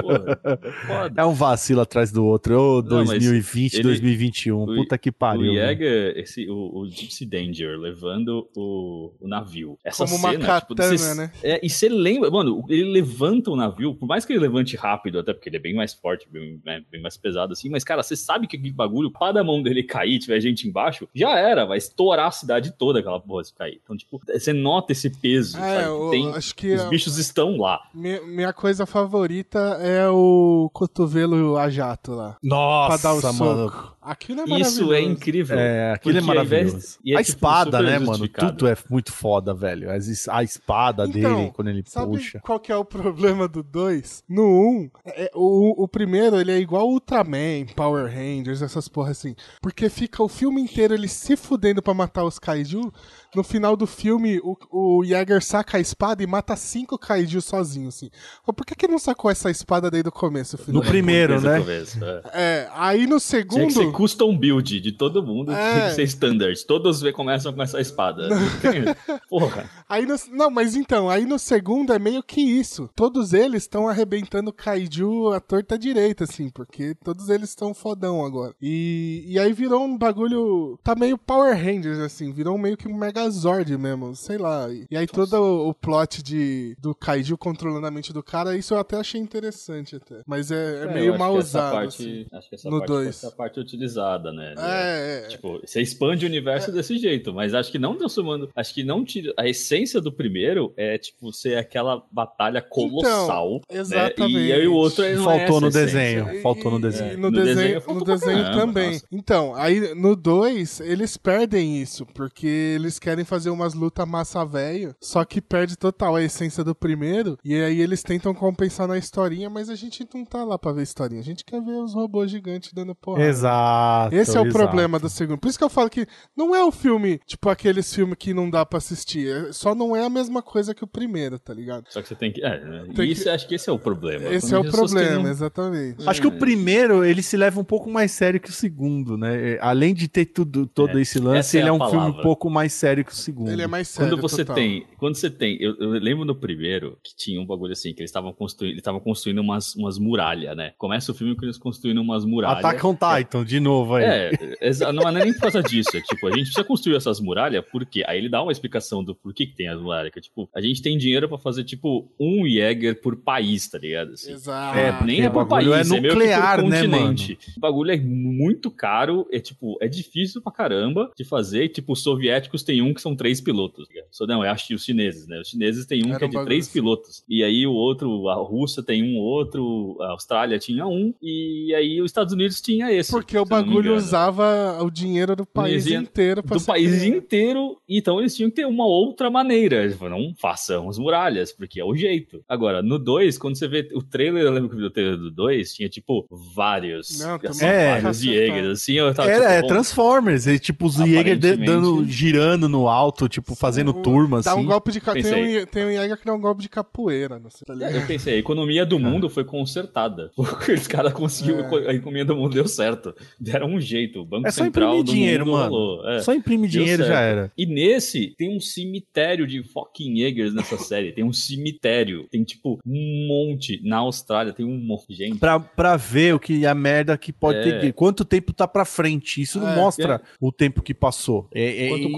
Porra, foda. É um vacilo atrás do outro. Ô, Não, mas 2020, ele- 2021. o- Puta que O pariu. velho. Jäger, esse, o, o Gypsy Danger levando o, o navio. Essa Como uma cena, katana, cê- né? É, e você lembra, mano, ele levanta o navio, por mais que ele levante rápido, até porque ele é bem mais forte, bem, né, bem mais pesado assim, mas cara, você sabe que aquele bagulho, para a mão dele cair, tiver gente embaixo, já era, vai estourar a cidade toda aquela porra se cair. Então, tipo, você nota esse peso, É, sabe? que o- tem, acho que os a- bichos estão lá. minha, minha coisa favorita é o cotovelo a jato lá. Nossa, pra dar o mano. soco. Aquilo é Isso é maravilhoso. incrível. É, aquilo é maravilhoso. e é, a tipo, espada, né, mano? Tudo é muito foda, velho. A espada Então, dele, quando ele Sabe puxa. qual que é o problema do 2? No 1, um, é- o, o primeiro ele é igual Ultraman, Power Rangers, essas porra assim. Porque fica o filme inteiro ele se fudendo pra matar os kaiju. No final do filme, o, o Jäger saca a espada e mata cinco kaiju sozinho, assim. Por que, que não sacou essa espada desde o começo, filho? No primeiro, Desde o né? começo, é. É, aí no Tinha que segundo. ser custom build de todo mundo, É. tinha que ser standard. Todos começam com essa espada. Porra. Aí no- não, mas então, aí no segundo é meio que isso. Todos eles estão arrebentando kaiju à torta direita, assim, porque todos eles estão fodão agora. E, e aí virou um bagulho. Tá meio Power Rangers, assim, virou meio que um Megazord mesmo, sei lá. E, e aí todo o, o plot de, do kaiju controlando a mente do cara, isso eu até achei interessante, até. Mas é, é eu meio mal usado. parte- assim. Acho que essa no parte foi dois. essa parte utilizada, né? É, é. Tipo, você expande o universo desse jeito, mas acho que não transformando. Acho que não tira. A essência do primeiro é, tipo, ser aquela batalha colossal. Então, exatamente. Né? E aí o outro Faltou é essa no essência. desenho. E- Faltou no desenho. e no, No desenho, desenho no faltou desenho caramba, também. nossa. Então, aí no 2, eles perdem isso, porque eles querem fazer umas lutas massa velho, só que perde total a essência do primeiro, e aí eles tentam compensar na historinha, mas a gente não tá lá pra ver historinha, a gente quer ver os robôs gigantes dando porrada. Exato. Esse é o exato. problema do segundo. Por isso que eu falo que não é o filme, tipo aqueles filmes que não dá pra assistir. é- Só não é a mesma coisa que o primeiro, tá ligado? Só que você tem que. É, né? Tem isso, acho que esse é o problema. Esse Quando é o que problema, não- exatamente. Acho que o primeiro, ele se leva um pouco mais sério que o segundo, né? É, Além de ter tudo, todo É, esse lance, essa é ele é a um filme um palavra. pouco mais sério que o segundo. Ele é mais sério. Quando você total. tem, quando você tem, eu, eu lembro no primeiro que tinha um bagulho assim, que eles estavam construindo, eles estavam construindo umas, umas muralhas, né? Começa o filme com eles construindo umas muralhas. Attack on Titan, de novo aí. É, não é nem por causa disso. É tipo, a gente precisa construir essas muralhas, por quê? Aí ele dá uma explicação do porquê que tem as muralhas. Que é, tipo, a gente tem dinheiro pra fazer, tipo, um Jäger por país, tá ligado? Assim. Exato. É, Nem porque é por país, é é, meio que nuclear, por né, continente. O bagulho é muito caro, é tipo, é difícil pra caramba de fazer. Tipo, os soviéticos tem um que são três pilotos. tá? So, não, eu acho que os chineses, né? Os chineses tem um Era que é um de três assim. pilotos. E aí o outro, a Rússia tem um outro, a Austrália tinha um, e aí os Estados Unidos tinha esse. Porque o bagulho usava o dinheiro do país inteiro pra do país inteiro, então eles tinham que ter uma outra maneira. Eles falaram, não façamos muralhas, porque é o jeito. Agora, no 2, quando você vê o trailer, eu lembro que eu vi o trailer do 2, tinha tipo vários. Não, assim, uma vários. Jägers, assim, eu tava Era, tipo, é bom, Transformers, e, tipo, os Jäger de- Aparentemente- dando, girando no alto, tipo, fazendo O- turma, Dá assim. um golpe de tem, Pensei. um, tem um Jäger que dá um golpe de capoeira, não sei, tá ligado? Eu pensei, a economia do mundo foi consertada. Os caras conseguiram, É. a economia do mundo deu certo. Deram um jeito. O Banco É só Central imprimir do dinheiro, mundo mano. É. Só imprime Deu dinheiro já era. E nesse, tem um cemitério de fucking Jägers nessa série. Tem um cemitério. Tem, tipo, um monte. Na Austrália tem um monte de gente. Pra, pra ver o que a merda que pode É. ter. Quanto tempo tá pra frente. Isso não É, mostra o tempo que passou. É, é- Quando e-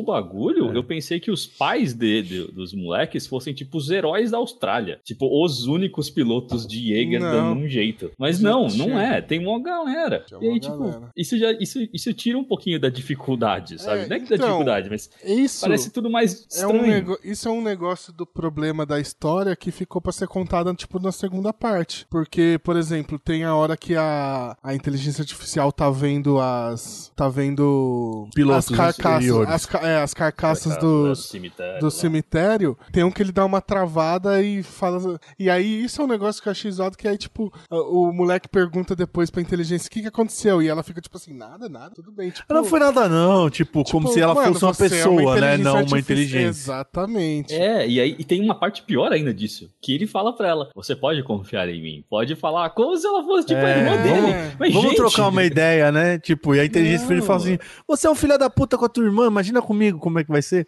começou o bagulho, É. eu pensei que os pais de, de- dos moleques fossem, tipo, os heróis da Austrália. Tipo, os únicos pilotos de Jäger Não. dando um jeito. Mas não, não é. Tem uma galera. Tinha e aí, uma tipo, galera. isso já isso, isso tira um pouquinho da dificuldade, sabe? É, não é que da então, dificuldade, mas Isso parece tudo mais é estranho. um nego... isso é um negócio do problema da história que ficou pra ser contada, tipo, na segunda parte. Porque, por exemplo, tem a hora que a, a inteligência artificial tá vendo as... tá vendo... Pilotos as carcaças, as, ca- é, as carcaças Carcaça, né, dos... cemitério. do cemitério, tem um que ele dá uma travada e fala. E aí, isso é um negócio que eu achei zoado, que aí, tipo, o o moleque pergunta depois pra inteligência o que, que aconteceu. E ela fica, tipo assim, nada, nada, tudo bem. Tipo, Não foi nada, não. Tipo, como tipo, se ela mano, fosse uma você é pessoa, né? Não uma inteligência. Exatamente. É, e aí e tem uma parte pior ainda disso, que ele fala pra ela, você pode confiar em mim, pode falar como se ela fosse tipo a É. irmã dele. Vamos- Mas, Vamos gente, trocar uma ideia, né? Tipo, e a inteligência Não. fala assim: você é um filho da puta com a tua irmã, imagina comigo como é que vai ser.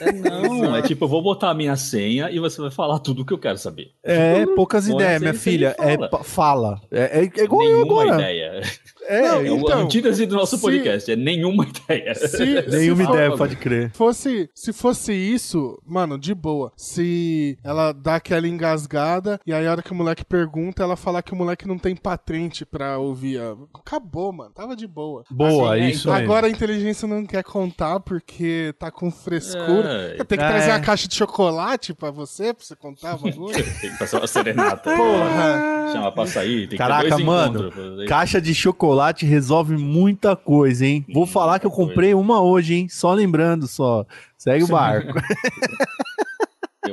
É, não, é tipo, eu vou botar a minha senha e você vai falar tudo o que eu quero saber. É, poucas Bom, ideias, minha filha. É, fala. pa- fala. É, é, é igual eu Nenhuma agora. ideia. É, Não, É Então, antítese do nosso se- podcast, é nenhuma ideia. Se, nenhuma se for- ideia, pode crer. Fosse, se fosse isso, mano, de boa. Se ela dá aquela engasgada e aí a hora que o moleque pergunta, ela falar que o moleque não tem patente pra ouvir. a- Acabou, mano. Tava de boa. Boa, Assim, é, isso aí. Agora a inteligência não quer contar porque tá com frescura. É. Tem que É. trazer a caixa de chocolate pra você, pra você contar o bagulho. Tem que passar uma serenata. Porra. Chama pra sair. Tem que Caraca, mano, encontros. Caixa de chocolate resolve muita coisa, hein? Vou falar que eu comprei uma hoje, hein? Só lembrando, só. Segue o barco.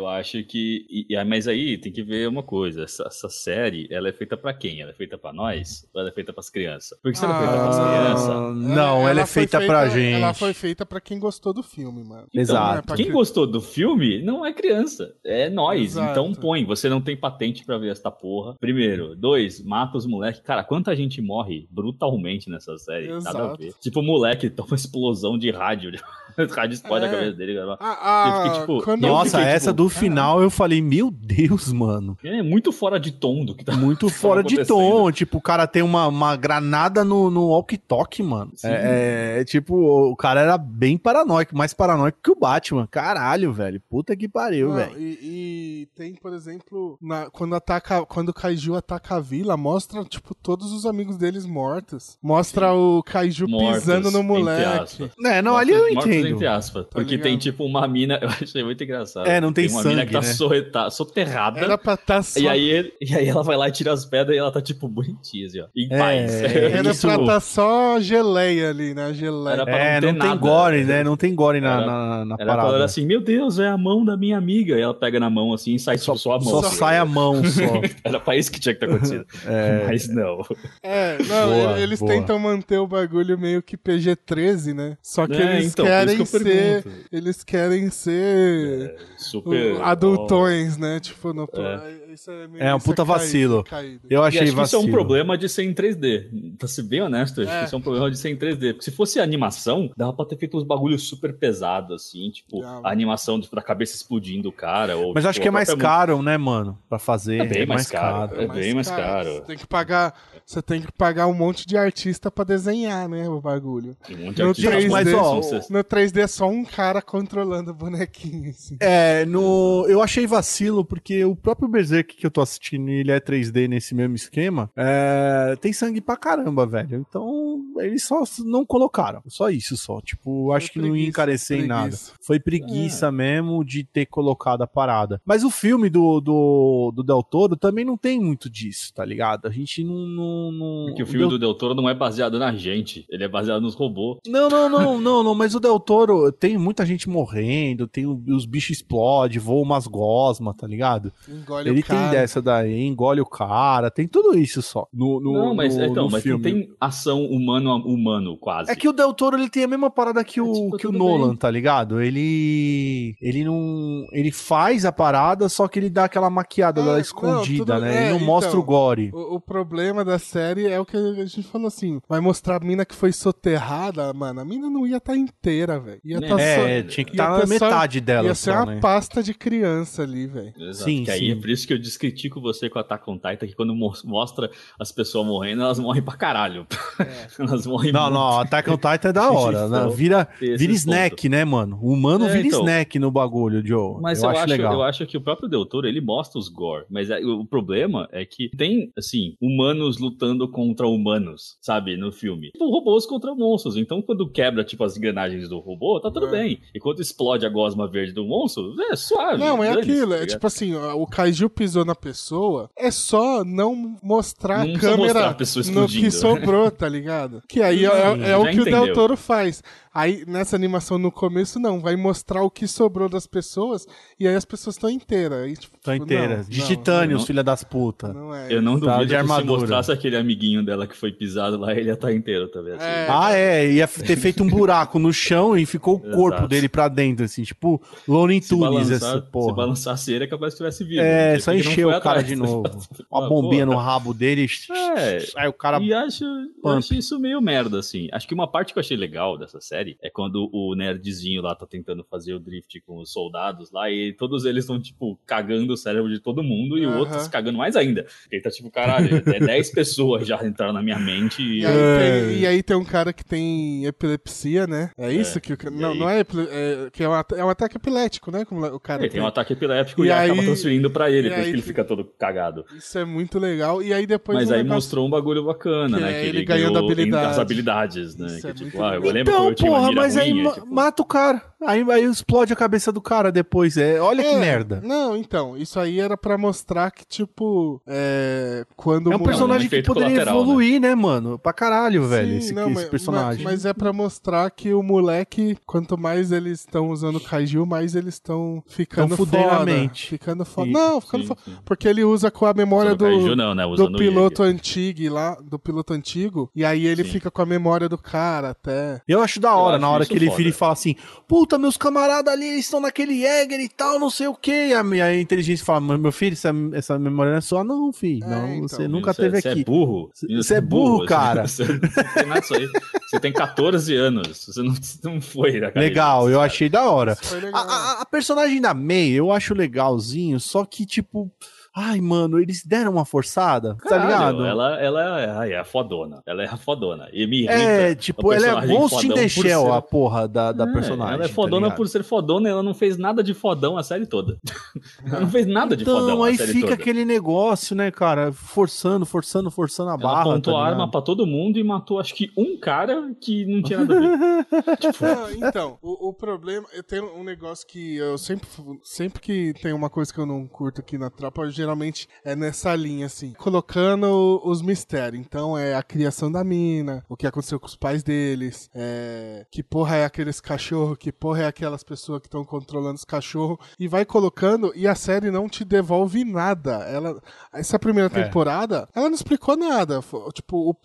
Eu acho que. e- e- mas aí tem que ver uma coisa: essa, essa série, ela é feita pra quem? Ela é feita pra nós? Ou ela é feita pras crianças? Porque se ela é feita pras Ah, crianças. não, ela, é foi feita, pra gente. Ela foi feita pra quem gostou do filme, mano. Então, Exato. pra Quem que- gostou do filme não é criança, é nós. Exato. Então põe, você não tem patente pra ver esta porra. Primeiro. Dois, mata os moleques. Cara, quanta gente morre brutalmente nessa série? Nada a Exato. ver. Tipo, o moleque toma uma explosão de rádio. o rádio explode É. a cabeça dele. cara. Ah, ah, fiquei, tipo, Nossa, fiquei, essa tipo, do final eu falei, meu Deus, mano. É muito fora de tom do que tá. Muito fora de tom. Tipo, o cara tem uma, uma granada no, no walkie-talkie, mano. Sim. É, é, tipo, o cara era bem paranoico, mais paranoico que o Batman. Caralho, velho. Puta que pariu, Não, velho. e, e tem, por exemplo, na- quando, ataca, quando o Kaiju ataca a vila, mostra, tipo, todos os amigos deles mortos. Mostra o Kaiju Mortos, pisando no moleque. É, não, ali eu entendo. Entre aspas. porque tem tipo uma mina. Eu achei muito engraçado. É, não tem uma mina sangue, que tá né? sorreta- soterrada. Era pra estar só... E aí, e aí ela vai lá e tira as pedras e ela tá tipo bonitinha, assim, ó. Em É, paz. Era isso- pra estar só geleia ali, né? Geleia. Era pra É, não não, ter tem nada. gore, né? Não tem gore na, Era- na, na Era parada. ela assim, meu Deus, é a mão da minha amiga. E ela pega na mão assim e sai só, tipo, só a mão. só assim. sai a mão, só. Era pra isso que tinha que ter acontecido. É. Mas não. É, não, Boa, eles boa. tentam manter o bagulho meio que PG-13, né? Só que É, eles então, por querem ser. pergunto. Eles querem ser. Super. o- adultões, né? Tipo, no, isso é, meio- É um isso puta caído, vacilo. caído. Eu E achei acho que isso é vacilo. um problema de ser em 3D. Pra ser bem honesto, acho É. que isso é um problema de ser em 3D. Porque se fosse animação, dava pra ter feito uns bagulhos super pesados, assim, tipo, Dava. a animação da cabeça explodindo o cara. Ou, Mas tipo, acho que é mais caro, né, mano? Pra fazer. É bem mais caro. É bem mais caro. Você tem que pagar, você tem que pagar um monte de artista pra desenhar, né, o bagulho. Um monte de No artista 3D, mas, ó, No 3D é só um cara controlando o bonequinho, assim. É, no, eu achei vacilo porque o próprio Berserk que eu tô assistindo, ele é 3D nesse mesmo esquema, é, tem sangue pra caramba, velho. Então, eles só não colocaram. Só isso, só. Tipo, acho que não ia preguiça, encarecer em nada. preguiça. Foi preguiça mesmo de ter colocado a parada. Mas o filme do, do, do Del Toro também não tem muito disso, tá ligado? A gente não. não, não Porque o filme Del- do Del Toro não é baseado na gente, ele é baseado nos robôs. Não, não, não, não, não, mas o Del Toro tem muita gente morrendo, tem os bichos explodem, voam umas gosmas, tá ligado? Engole Ele o cara. Tem dessa daí, engole o cara, tem tudo isso só. No, no, não, mas, no- então, no mas filme. não tem ação humano a humano, quase. É que o Del Toro ele tem a mesma parada que o, É, tipo, que o Nolan, bem. tá ligado? Ele ele não ele faz a parada, só que ele dá aquela maquiada É, lá não, escondida, tudo- né? é, ele não mostra então, o gore. O, o problema da série é o que a gente falou assim: vai mostrar a mina que foi soterrada, mano. A mina não ia estar inteira, velho. Ia É, tá É, só, tinha que estar na ter só- metade dela Ia ser só, uma né? pasta de criança ali, velho. Sim, que aí sim. é por isso que eu descritico você com Attack on Titan, que quando mo- mostra as pessoas morrendo, elas morrem pra caralho. elas morrem Não, muito. não, Attack on Titan é da hora, né? Vira, vira snack, né, mano? O humano É, vira então. snack no bagulho, Joe. Mas eu, eu, acho, acho, legal. eu acho que o próprio Del Toro, ele mostra os gore. Mas é- o problema é que tem, assim, humanos lutando contra humanos, sabe, no filme. Tipo, robôs contra monstros. Então, quando quebra, tipo, as engrenagens do robô, tá tudo É. bem. E quando explode a gosma verde do monstro, é suave. Não, é aquilo. tá É ligado? tipo assim: o Kaiju pisou na pessoa, é só não mostrar Não a câmera mostrar a no que sobrou, tá ligado? Que aí é, é- é o que o Del entendeu. Toro faz. Aí, nessa animação no começo, não. Vai mostrar o que sobrou das pessoas e aí as pessoas estão inteiras. Aí, tipo, Tô tipo, inteira. não, De não, titânio, não. filha das putas. É. Eu não Tá duvido de que se armadura. mostrasse aquele amiguinho dela que foi pisado lá, ele ia estar inteiro também. Assim. É. Ah, é, ia ter feito um buraco no chão e ficou o corpo Exato. dele pra dentro, assim, tipo Looney Se Tunes, balançar, essa se porra. balançar a cera, é capaz que tivesse vivo. É, Não só encheu o cara atrás. de novo. Uma bombinha porra. no rabo dele, É. aí o cara... E acho, acho isso meio merda, assim. Acho que uma parte que eu achei legal dessa série é quando o nerdzinho lá tá tentando fazer o drift com os soldados lá e todos eles estão, tipo, cagando o cérebro de todo mundo e o Aham. outro se cagando mais ainda. Ele tá tipo, caralho, é 10 pessoas já entraram na minha mente e. E aí, É. tem, e aí tem um cara que tem epilepsia, né? É isso que o ca- e não, aí? não é, é que é um, é um ataque epilético, né? Como o cara Ele tem um ataque epiléptico E e, acaba aí- transferindo pra ele, e por isso que ele fica todo cagado. Isso é muito legal. E aí depois Mas o aí negócio- mostrou um bagulho bacana, né? é que ele ele ganhando ganhou habilidade. as habilidades, né? Isso que é tipo, ah, eu legal. lembro Então, que eu tinha Porra, mas aí ruim, é ma- tipo- mata o cara. Aí, aí explode a cabeça do cara depois. É, olha que É, merda. Não, então, isso aí era pra mostrar que, tipo, é. Quando É um personagem um que poderia colateral, evoluir, né? mano? Pra caralho, velho, Sim, esse, não, esse mas- personagem. Mas, mas é pra mostrar que o moleque, quanto mais eles estão usando Kaiju, mais eles estão ficando Tão fudendo a foda. mente. Ficando foda. Não, ficando sim, foda. sim. Porque ele usa com a memória Usando do. Kaiju não, né? do piloto antigo lá, do piloto antigo, e aí ele Sim. fica com a memória do cara até. Eu acho da hora, acho na hora que ele foda. vira e fala assim: Puta, meus camaradas ali eles estão naquele Jäger e tal, não sei o que. A minha inteligência fala: "Mas, Meu filho, essa, essa memória não é sua, não, filho. É, não, então. você nunca teve Você aqui. é burro. Você é burro, cara. Você tem nada disso aí. Você tem 14 anos. Você não, não foi da academia, Legal, eu cara. achei da hora. A, a- a personagem da May eu acho legalzinho, só que, tipo. Ai, mano, eles deram uma forçada, tá Caralho, ligado? Ela, ela é, ai, é a fodona. Ela é a fodona. E me irrita. É, tipo, ela é Ghost in the Shell, ser- a porra da, da É, personagem. Ela é tá fodona ligado? por ser fodona e ela não fez nada de fodão a série toda. ela não fez nada de Então, fodão a aí série fica toda. aquele negócio, né, cara? Forçando, forçando, forçando a Ela barra. apontou tá a arma pra todo mundo e matou acho que um cara que não tinha nada a ver. tipo, Não, então, o, o problema, eu tenho um negócio que eu sempre, sempre que tem uma coisa que eu não curto aqui na tropa, geralmente é nessa linha, assim, colocando os mistérios. Então é a criação da mina, o que aconteceu com os pais deles, é, que porra é aqueles cachorros, que porra é aquelas pessoas que estão controlando os cachorros, e vai colocando e a série não te devolve nada. Ela, essa primeira É. temporada, ela não explicou nada. Tipo, o,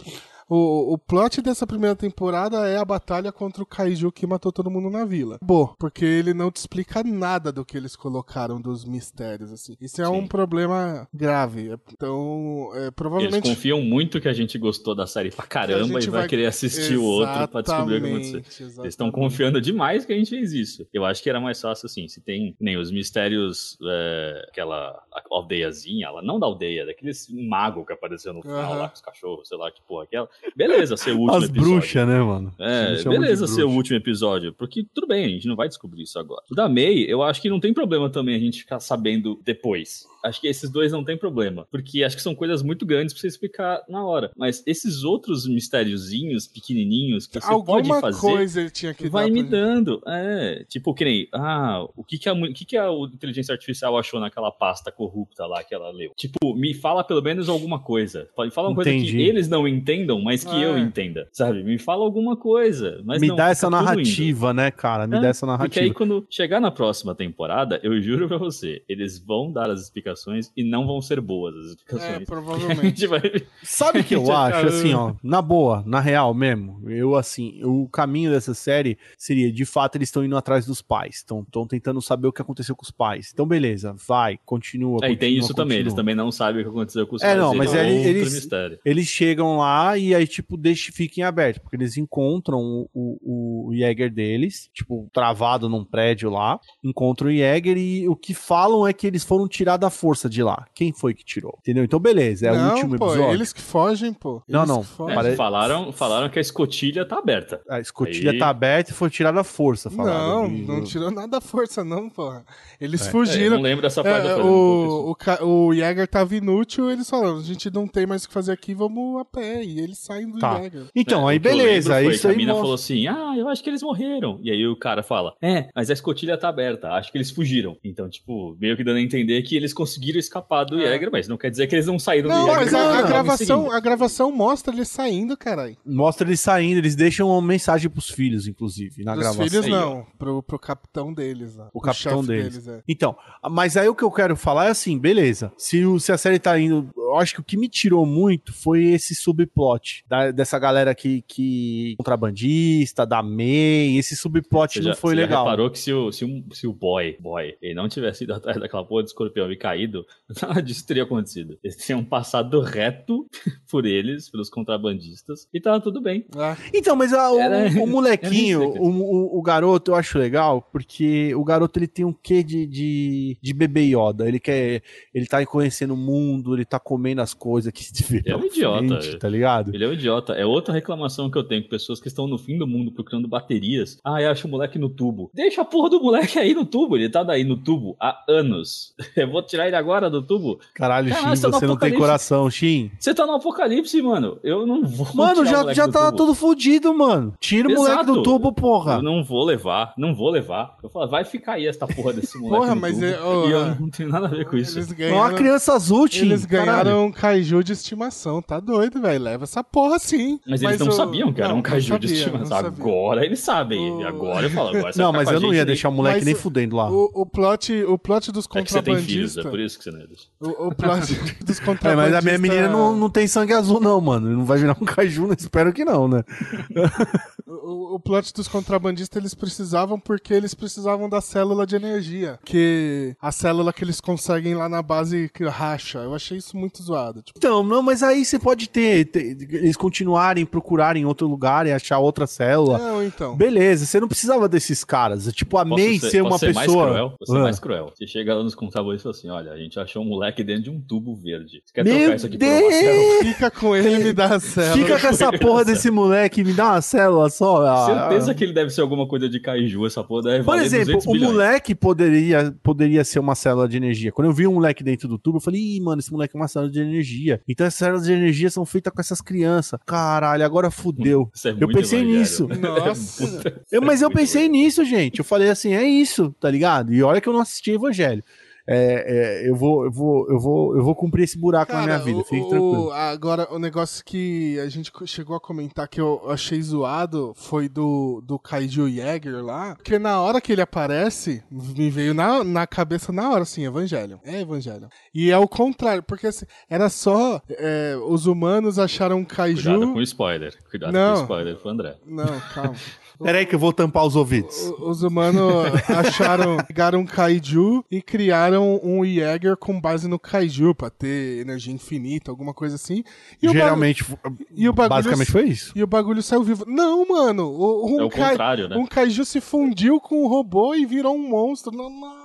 o, o plot dessa primeira temporada é a batalha contra o Kaiju que matou todo mundo na vila. Boa, porque ele não te explica nada do que eles colocaram dos mistérios, assim. Isso é Sim. um problema grave. Então, é, eles provavelmente... confiam muito que a gente gostou da série pra caramba e vai, vai- querer assistir o outro pra descobrir o que aconteceu. Exatamente, Eles estão confiando demais que a gente fez isso. Eu acho que era mais fácil assim, se tem nem os mistérios, é, aquela aldeiazinha, ela não da aldeia, daqueles mago que apareceu no final Aham. lá com os cachorros, sei lá que porra aquela. Beleza, ser o último As episódio. bruxas, né, mano? É, beleza ser o último episódio, porque tudo bem, a gente não vai descobrir isso agora. O da May, eu acho que não tem problema também a gente ficar sabendo depois. Acho que esses dois não tem problema, porque acho que são coisas muito grandes pra você explicar na hora. Mas esses outros mistériozinhos pequenininhos que você pode Alguma fazer, coisa ele tinha que vai dar me pra- dando. É, tipo, que nem, ah, o que que a, o que que a inteligência artificial achou naquela pasta corrupta lá que ela leu? Tipo, me fala pelo menos alguma coisa. Fala fala uma coisa Entendi. que eles não entendam, mas que É. eu entenda, sabe? Me fala alguma coisa. Mas Me não, dá essa narrativa, né, cara? Me É, dá essa Porque narrativa. aí, quando chegar na próxima temporada, eu juro pra você, eles vão dar as explicações e não vão ser boas as É, explicações. a provavelmente. vai. Sabe o que eu acho, tá- assim, ó, na boa, na real mesmo, eu, assim, o caminho dessa série seria, de fato, eles estão indo atrás dos pais, estão tentando saber o que aconteceu com os pais. Então, beleza, vai, continua, É, e tem continua, isso também, eles continua. também não sabem o que aconteceu com os É, pais não, deles, mas é eles-. Eles chegam lá e aí, tipo, deixa, fiquem aberto, porque eles encontram o, o, o Jäger deles, tipo, travado num prédio lá, encontram o Jäger e o que falam é que eles foram tirar da força de lá. Quem foi que tirou? Entendeu? Então, beleza, é não, o último pô, episódio. eles que fogem, pô. Não, Eles não. que fogem. É, Pare- falaram, falaram que a escotilha tá aberta. A escotilha Aí- tá aberta e foi tirada a força, falaram. Não, E- não tirou nada da força, não, porra. Eles É. É, eu fugiram. não lembro dessa parte É, da não o, o, o Jäger tava inútil, eles falaram, a gente não tem mais o que fazer aqui, vamos a pé. E eles saem do Tá. Jäger. Então, É, aí beleza, foi isso aí A mina mostra- falou assim: Ah, eu acho que eles morreram. E aí o cara fala: É, mas a escotilha tá aberta. Acho que eles fugiram. Então, tipo, meio que dando a entender que eles conseguiram escapar do É. Jäger, mas não quer dizer que eles não saíram Não, do Jäger. mas a, a gravação, seguindo. a gravação mostra eles saindo, caralho. Mostra eles saindo, eles deixam uma mensagem pros filhos, inclusive, na Dos gravação. filhos Aí, não, pro, pro capitão deles. lá. O capitão chefe deles. é. Então, mas aí o que eu quero falar é assim, beleza. Se, o- se a série tá indo. Eu acho que o que me tirou muito foi esse subplot da- dessa galera que, que. contrabandista, da MEI. Esse subplot Você não já, foi você já legal. reparou que se o, se, o, se o boy, boy, ele não tivesse ido atrás daquela porra de escorpião e caído, nada disso teria acontecido. Eles tinham passado reto por eles, pelos contrabandistas, e tava tudo bem. Ah, Então, mas a- o, Era- o molequinho, isso, o, o, o garoto, eu acho legal, porque o garoto ele tem um quê de, de, de bebê Yoda. Ele quer. Ele tá conhecendo o mundo, ele tá comendo as coisas que se vê Ele é um idiota, frente, ele- tá ligado? Ele é um idiota. É outra reclamação que eu tenho com pessoas que estão no fim do mundo procurando baterias. Ah, eu acho o moleque no tubo. Deixa a porra do moleque aí no tubo. Ele tá daí no tubo há anos. Eu vou tirar ele agora do tubo? Caralho, Caralho, Shin, você tá você não tem coração, Shin. Você tá no apocalipse, mano. Eu não vou. Mano, já, moleque já do tá tubo. todo fudido, mano. Tira o moleque Exato. do tubo, porra. Eu não vou levar, não vou levar. Eu falo, vai ficar aí essa porra desse moleque. Porra, no mas tubo. é- ô, e eu não tenho nada a ver com isso. Eles É uma ganharam, criança azul, Tim. eles caralho. ganharam um kaiju de estimação. Tá doido, velho. Leva essa porra sim. Mas eles não o- sabiam que era não, um não caju de sabia, estimação. não sabia. Agora eles sabem. O- Agora eu falo, agora você Não, mas eu não ia deixar o moleque Mas nem fudendo lá. O, o plot, o plot dos É que você tem filhos, contrabandistas. é por isso que você não ia deixar. o, o plot dos É, contrabandistas. mas a minha menina não, não tem sangue azul, não, mano. Não vai virar um caju, né? espero que não, né? O, o plot dos contrabandistas eles precisavam porque eles precisavam da célula de energia. Que a célula que eles conseguem lá na base que racha. Eu achei isso muito zoado. Tipo, Então, não, mas aí você pode ter, ter- eles continuarem, procurarem em outro lugar e achar outra célula. não, então. Beleza, você não precisava desses caras. Tipo, a May ser, ser uma ser mais pessoa. cruel? Você Ah. mais cruel. Você chega lá nos contrabandistas e fala assim: olha, a gente achou um moleque dentro de um tubo verde. Você quer Meu trocar isso aqui por uma célula? Fica com ele e me dá a célula. Fica com essa porra desse moleque, me dá uma célula só. Ah, Certeza que ele deve ser alguma coisa de kaiju, essa porra deve Por exemplo, 200 o bilhões. moleque poderia, poderia ser uma célula de energia. Quando eu vi um moleque dentro do tubo, eu falei, ih, mano, esse moleque é uma célula de energia. Então as células de energia são feitas com essas crianças. Caralho, agora fudeu. Isso é Eu pensei evangelho. nisso. Nossa. Puta, Eu, mas é eu pensei nisso, gente. Eu falei assim, é isso, tá ligado? E olha que eu não assisti Evangelho. É, é, eu, vou, eu, vou, eu, vou, eu vou cumprir esse buraco na minha vida, fique o- tranquilo. Agora, o negócio que a gente chegou a comentar que eu achei zoado foi do, do Kaiju Jäger lá. Porque na hora que ele aparece, me veio na, na cabeça na hora, assim, Evangelho. É Evangelho. E é o contrário, porque assim, era só é, os humanos acharam um Kaiju. Cuidado com o spoiler. Cuidado Não. com o spoiler pro André. Não, calma. Peraí que eu vou tampar os ouvidos. O- Os humanos acharam, pegaram um kaiju e criaram um Jäger com base no kaiju pra ter energia infinita, alguma coisa assim. E o Geralmente, e o bagulho- basicamente foi isso. E o bagulho saiu vivo. Não, mano. o- Um, É o contrário, né? um kaiju se fundiu com o robô e virou um monstro. Não, velho.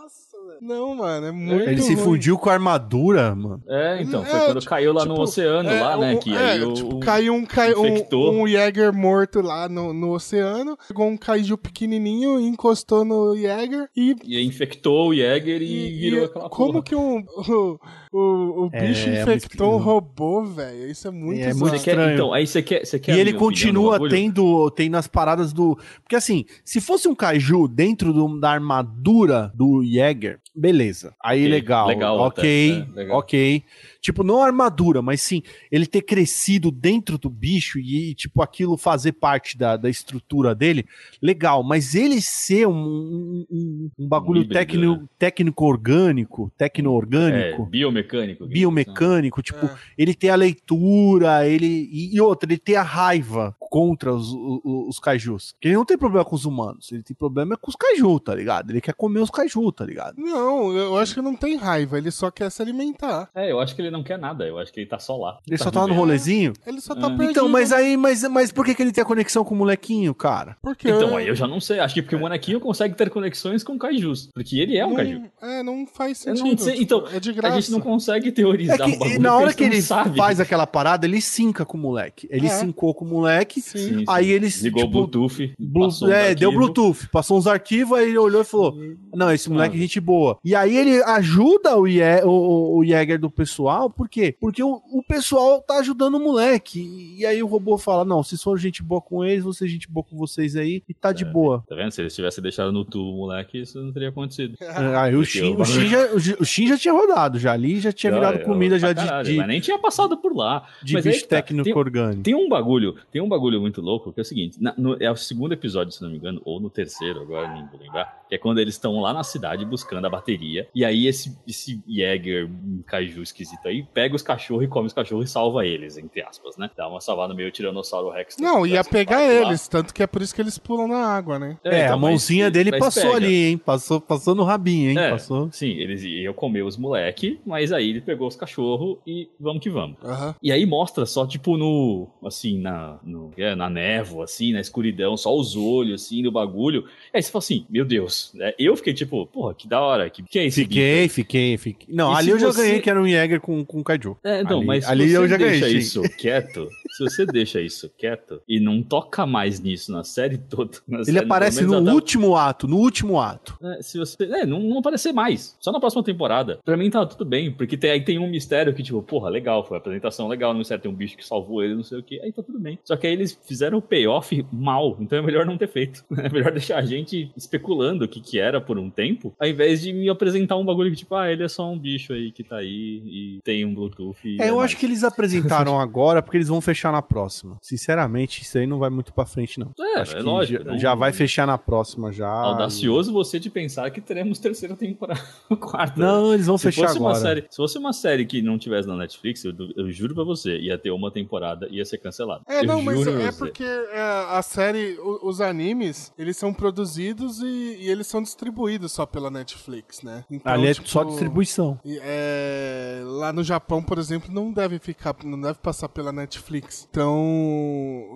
Não, mano, é muito Ele se ruim. fundiu com a armadura, mano. É, então, foi É, quando tipo- caiu lá tipo, no oceano, É, lá, né? um- Que é, aí o, tipo, caiu um, cai, um, um Jäger morto lá no, no oceano, pegou um kaiju pequenininho, encostou no Jäger e E infectou o Jäger e, virou aquela como porra. que um, o, o, o É, bicho é infectou muito- robô, velho? Isso é muito É muito Você quer, estranho. então, aí você quer, você quer E ele opinião continua tendo, tendo as paradas do. Porque assim, se fosse um Kaiju dentro do- da armadura do Jäger, beleza. Aí Ok, legal. legal ok, até, é, legal. ok. Tipo, não a armadura, mas sim ele ter crescido dentro do bicho e, tipo, aquilo fazer parte da, da estrutura dele, legal. Mas ele ser um, um, um- um bagulho híbrido, técnico, né? técnico orgânico, É, tecno-orgânico. biomecânico. biomecânico, tipo, É. ele ter a leitura, ele e, e outra, ele ter a raiva contra os, os, os kaijus. Porque ele não tem problema com os humanos, ele tem problema com os kaiju, tá ligado? Ele quer comer os kaiju, tá ligado? Não, eu acho que não tem raiva, ele só quer se alimentar. É, eu acho que ele não quer nada, eu acho que ele tá só lá. Ele Tá só tá no vivendo. rolezinho. Ele só tá É. perdido. Então, mas aí, mas, mas por que, que ele tem a conexão com o molequinho, cara? Porque Então, aí eu já não sei. Acho que porque o bonequinho consegue ter conexões com kaijus. Porque ele é um não, kaiju. É, não faz sentido. não sei, tipo, então, é de A graça. gente não consegue É teorizar que o bagulho. na hora que a ele sabe. faz aquela parada, ele sinca com o moleque. Ele É. sincou com o moleque, Sim. Sim, sim. aí eles, Ligou tipo, o Bluetooth. Blu- é, deu arquivos. Bluetooth, passou uns arquivos, aí ele olhou e falou: Não, esse moleque é Ah. gente boa. E aí ele ajuda o, Ye o, o, o Jäger do pessoal, por quê? Porque o, o pessoal tá ajudando o moleque. E aí o robô fala: Não, se for gente boa com eles, vou ser gente boa com vocês aí, e tá de É. boa. Tá vendo? Se eles tivessem deixado no tubo, moleque, isso não teria acontecido. Aí o Shin, o o, Shin já, o Shin- o já tinha rodado, já ali já tinha virado Já, comida eu- já de, caralho, de, Mas nem tinha passado por lá. de Mas bicho tá, técnico tem- orgânico. Tem um bagulho, tem um bagulho muito louco que é o seguinte: na- no- é o segundo episódio, se não me engano, ou no terceiro, agora nem vou lembrar. Que é quando eles estão lá na cidade buscando a bateria. E aí esse, esse Jäger, um kaiju esquisito aí, pega os cachorros e come os cachorros e salva eles, entre aspas, né? Dá uma salvada meio Tiranossauro Rex. Não, ia pegar Park lá. eles, tanto que é por isso que eles pulam na água, né? É, a então, mas- mãozinha dele mas passou pega. ali, hein? Passou, passou no rabinho, hein? É, Passou. Sim, eles iam comer os moleque, mas aí ele pegou os cachorros e vamos que vamos. E aí mostra só, tipo, no. Assim, na. No, é, na névoa, assim, na escuridão, só os olhos, assim, do bagulho. E aí você fala assim, meu Deus. né? Eu fiquei tipo, porra, que da hora. Que, que é esse Fiquei, fiquei, fiquei. Não, E ali eu já você- ganhei que era um Jäger com, com Kaiju. É, então, ali, mas se ali você eu já ganhei. deixa sim. isso quieto, se você deixa isso quieto e não toca mais nisso na série toda. na Ele série, aparece no último ato, no último ato. É, se você. É, não, não aparecer mais. Só na próxima temporada. Pra mim tá tudo bem. Porque tem, aí tem um mistério que, tipo, porra, legal, foi a apresentação legal no mistério. Tem um bicho que salvou ele, não sei o que. Aí tá tudo bem. Só que aí eles fizeram o payoff mal. Então é melhor não ter feito. É melhor deixar a gente especulando o que, que era por um tempo. Ao invés de me apresentar um bagulho que, tipo, ah, ele é só um bicho aí que tá aí e tem um Bluetooth. É, eu mais. acho que eles apresentaram agora porque eles vão fechar na próxima. Sinceramente, isso aí não vai muito pra frente, não. É, Acho é que lógico. Já, não- já vai fechar na próxima já. Audacioso você de pensar que teremos terceira temporada. Quarta. Não, eles vão Se fechar fosse, agora. uma série, se fosse uma série que não tivesse na Netflix, eu, eu juro pra você, ia ter uma temporada e ia ser cancelada. É, eu não, mas é você. porque é, a série, o- os animes, eles são produzidos e, e eles são distribuídos só pela Netflix, né? Então, Ali é tipo, só distribuição. e, é, lá no Japão, por exemplo, não deve ficar, não deve passar pela Netflix. Então,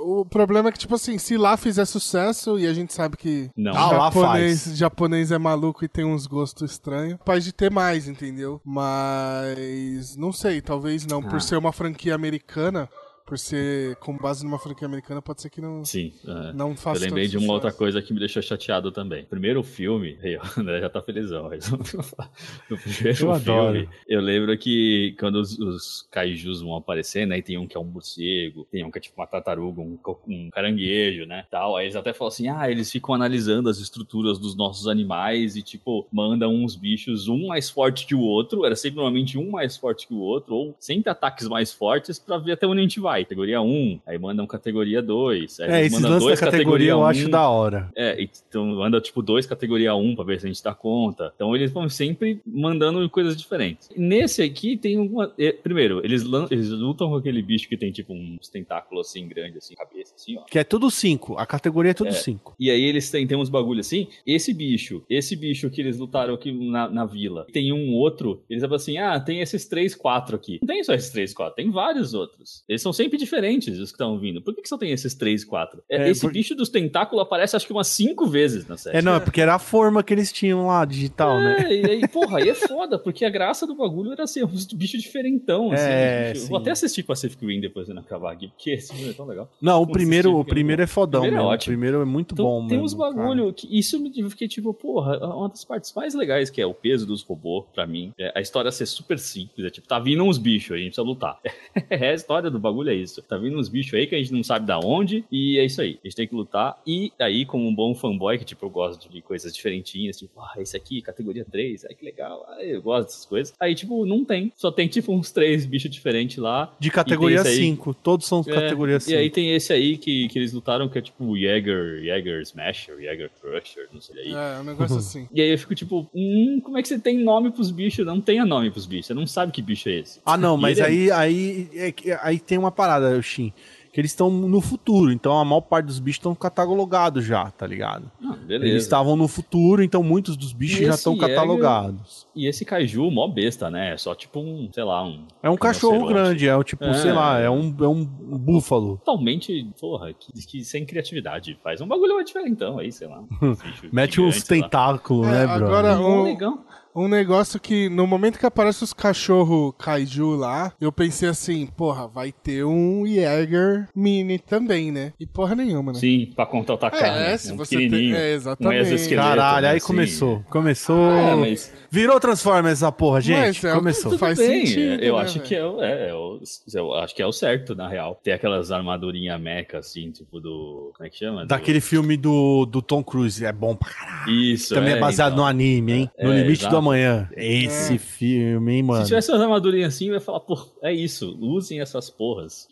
o problema é que, tipo assim, se lá fizer sucesso, e a gente sabe que Não. Ah, lá japonês, faz. japonês é maluco e tem uns gostos estranhos, capaz de ter mais, entendeu? Mas, não sei, talvez não. Ah. Por ser uma franquia americana, por ser com base numa franquia americana, pode ser que não, Sim. é. não Eu faça lembrei tanto de uma sucesso. outra coisa que me deixou chateado também. Primeiro filme, André já tá felizão. mas No primeiro Eu adoro. filme, eu lembro que quando os, os kaijus vão aparecer, né? E tem um que é um morcego, tem um que é tipo uma tartaruga, um, um caranguejo, né? Tal. Aí eles até falam assim: ah, eles ficam analisando as estruturas dos nossos animais e, tipo, mandam uns bichos, um mais forte que o outro. Era sempre normalmente um mais forte que o outro, ou sempre ataques mais fortes pra ver até onde a gente vai. Categoria 1, aí mandam categoria 2. Aí É, esses mandam lances da dois categoria eu acho 1. da hora. É, então anda tipo dois categoria 1 pra ver se a gente dá conta. Então eles vão sempre mandando coisas diferentes. Nesse aqui tem uma. é, primeiro, eles, eles lutam com aquele bicho que tem tipo uns tentáculos assim grandes, assim, cabeça, assim, ó. Que é tudo 5. A categoria é tudo É. 5. E aí eles têm, tem uns bagulho assim. Esse bicho, esse bicho que eles lutaram aqui na, na vila, tem um outro, eles falam assim: ah, tem esses três, quatro aqui. Não tem só esses três, quatro, tem vários outros. Eles são sempre diferentes, os que estão vindo. Por que, que só tem esses três, quatro? É, É, esse por- bicho dos tentáculos aparece acho que umas cinco vezes na série. É, não, é porque era a forma que eles tinham lá, digital, né? É, e aí, porra, aí é foda, porque a graça do bagulho era ser uns bichos diferentão, assim. É, bicho. Vou até assistir Pacific Rim depois de acabar aqui, porque esse filme é tão legal. Não, o Vamos primeiro, assistir, o primeiro é é fodão, primeiro é. O primeiro é muito Então, bom, tem mesmo, uns cara. bagulho que isso me eu fiquei tipo, porra, uma das partes mais legais que é o peso dos robôs, pra mim, é a história ser super simples, é tipo, tá vindo uns bichos aí, a gente precisa lutar. é, a história do bagulho é isso. Tá vindo uns bichos aí que a gente não sabe da onde, e é isso aí. A gente tem que lutar, e aí, como um bom fanboy, que tipo, eu gosto de coisas diferentinhas, tipo, ah, esse aqui, categoria 3, ai que legal, ah, eu gosto dessas coisas. Aí, tipo, não tem. Só tem, tipo, uns três bichos diferentes lá. De categoria E tem esse aí- 5. Todos são É, categoria 5. E aí tem esse aí que, que eles lutaram, que é tipo Jäger, Jäger Smasher, Jäger Crusher, não sei aí. É, um negócio assim. E aí eu fico tipo, hum, como é que você tem nome pros bichos? Não tenha nome pros bichos, você não sabe que bicho é esse. Ah, não, mas é- aí, aí, é que- aí tem uma parada, Shin. Que eles estão no futuro, então a maior parte dos bichos estão catalogados já, tá ligado? Ah, Eles estavam no futuro, então muitos dos bichos E já estão catalogados. E esse kaiju, mó besta, né? É só tipo um, sei lá, um. É um cachorro grande, é o tipo, É. sei lá, é um, é um búfalo. Totalmente, porra, que, que sem criatividade. Faz um bagulho diferentão aí, sei lá. Mete uns tentáculos, É, né, bro? agora- um- legal. Um negócio que, no momento que aparece os cachorro kaiju lá, eu pensei assim, porra, vai ter um Jäger mini também, né? E porra nenhuma, né? Sim, pra contra-atacar. É, né? se um você tem. pequenininho, É, um exatamente. Caralho, né, aí assim. começou. Começou. É, mas Virou Transformers essa porra, gente. Mas é o começou. Faz bem, sentido, Eu né, acho que é, o- é, é o- eu acho que é o certo, na real. Tem aquelas armadurinhas meca, assim, tipo do. Como é que chama? Do- Daquele filme do, do Tom Cruise. É bom pra caralho. Isso. Também é, baseado então. no anime, hein? No É, Limite exato. do Amanhã. Esse filme, hein, mano? Se tivesse umas armadurinhas assim, eu ia falar, pô, é isso, usem essas porras.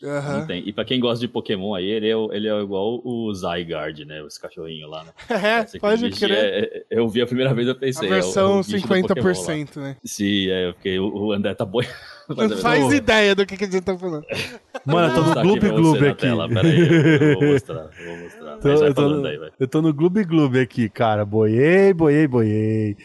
Tem. E pra quem gosta de Pokémon aí, ele é, ele é igual o Zygarde, né? Esse cachorrinho lá, né? É, pode crer. é- é- eu vi a primeira vez, eu A pensei. é o- é versão Pokémon lá. 50%, né? Sim, é, porque o, o André tá boiando. Não faz ideia do que, que a gente tá falando. Mano, eu tô no Gloob Gloob aqui. Tela. Pera aí, eu, vou mostrar, eu vou mostrar. Tô- eu, no, aí, eu tô no Gloob Gloob aqui, cara. Boiei, boiei, boiei.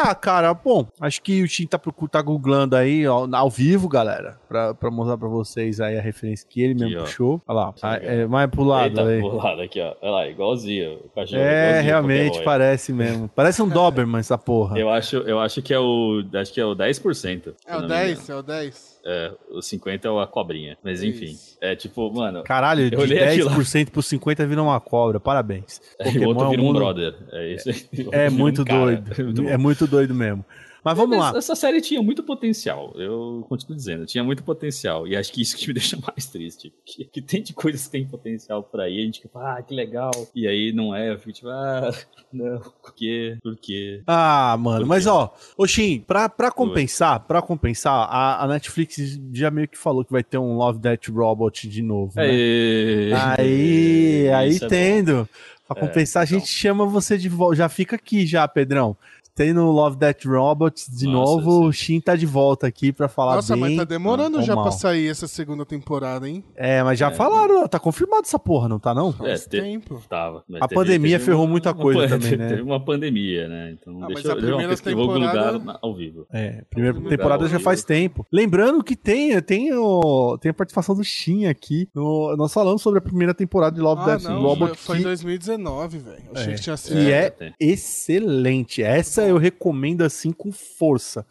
Ah, cara, bom, acho que o Tim tá, tá googlando aí, ó, ao vivo, galera, pra, pra mostrar pra vocês aí a referência que ele mesmo ó. puxou. Olha lá, legal. é, mais pro lado Eita, aí. pro lado aqui, ó. Olha lá, igualzinho. O cachorro É, igualzinho o realmente aí. parece mesmo. Parece um Doberman essa porra. Eu acho, eu acho que é o. Acho que é o 10%. se É o não me 10, engano. é o 10. É, o 50 é a cobrinha. Mas enfim, Isso. é tipo, mano. Caralho, de Eu olhei aquilo lá. 10% por 50 vira uma cobra. Parabéns. Aí o outro é um vira um mundo- brother. É isso É um muito cara. doido. Muito. É muito doido mesmo. Mas vamos lá. Essa série tinha muito potencial. Eu continuo dizendo, tinha muito potencial. E acho que isso que me deixa mais triste. Que, que tem de coisas que tem potencial por aí. A gente fica, ah, que legal. E aí não é. Eu fico tipo, ah, não, por quê? Por quê? Ah, mano, mas ó, Oxin, pra, pra compensar, pra compensar, a, a Netflix já meio que falou que vai ter um Love Death Robot de novo, né? Aê, Aí, aí Isso é tendo. Pra É, compensar, a então. gente chama você de volta. Já fica aqui já, Pedrão. Tem no Love Death Robots de Nossa, novo. sim. O Shin tá de volta aqui pra falar Nossa, bem. mas tá demorando já mal. pra sair essa segunda temporada, hein? É, mas já É. falaram, tá confirmado essa porra, não tá não? Faz te- tempo. Tava. mas A teve- pandemia teve ferrou uma- muita uma coisa pan- também, né? Teve uma pandemia, né? Então, Ah, mas deixa, a eu- deixa eu primeira temporada- lugar ao vivo. É, primeira temporada já faz tempo. Lembrando que tem, tem, o, tem a participação do Shin aqui. No- nós falamos sobre a primeira temporada de Love Ah, Death não, Robot. foi, em que- 2019, velho. Achei É. que tinha sido. que é tem. excelente. Essa eu recomendo assim com força.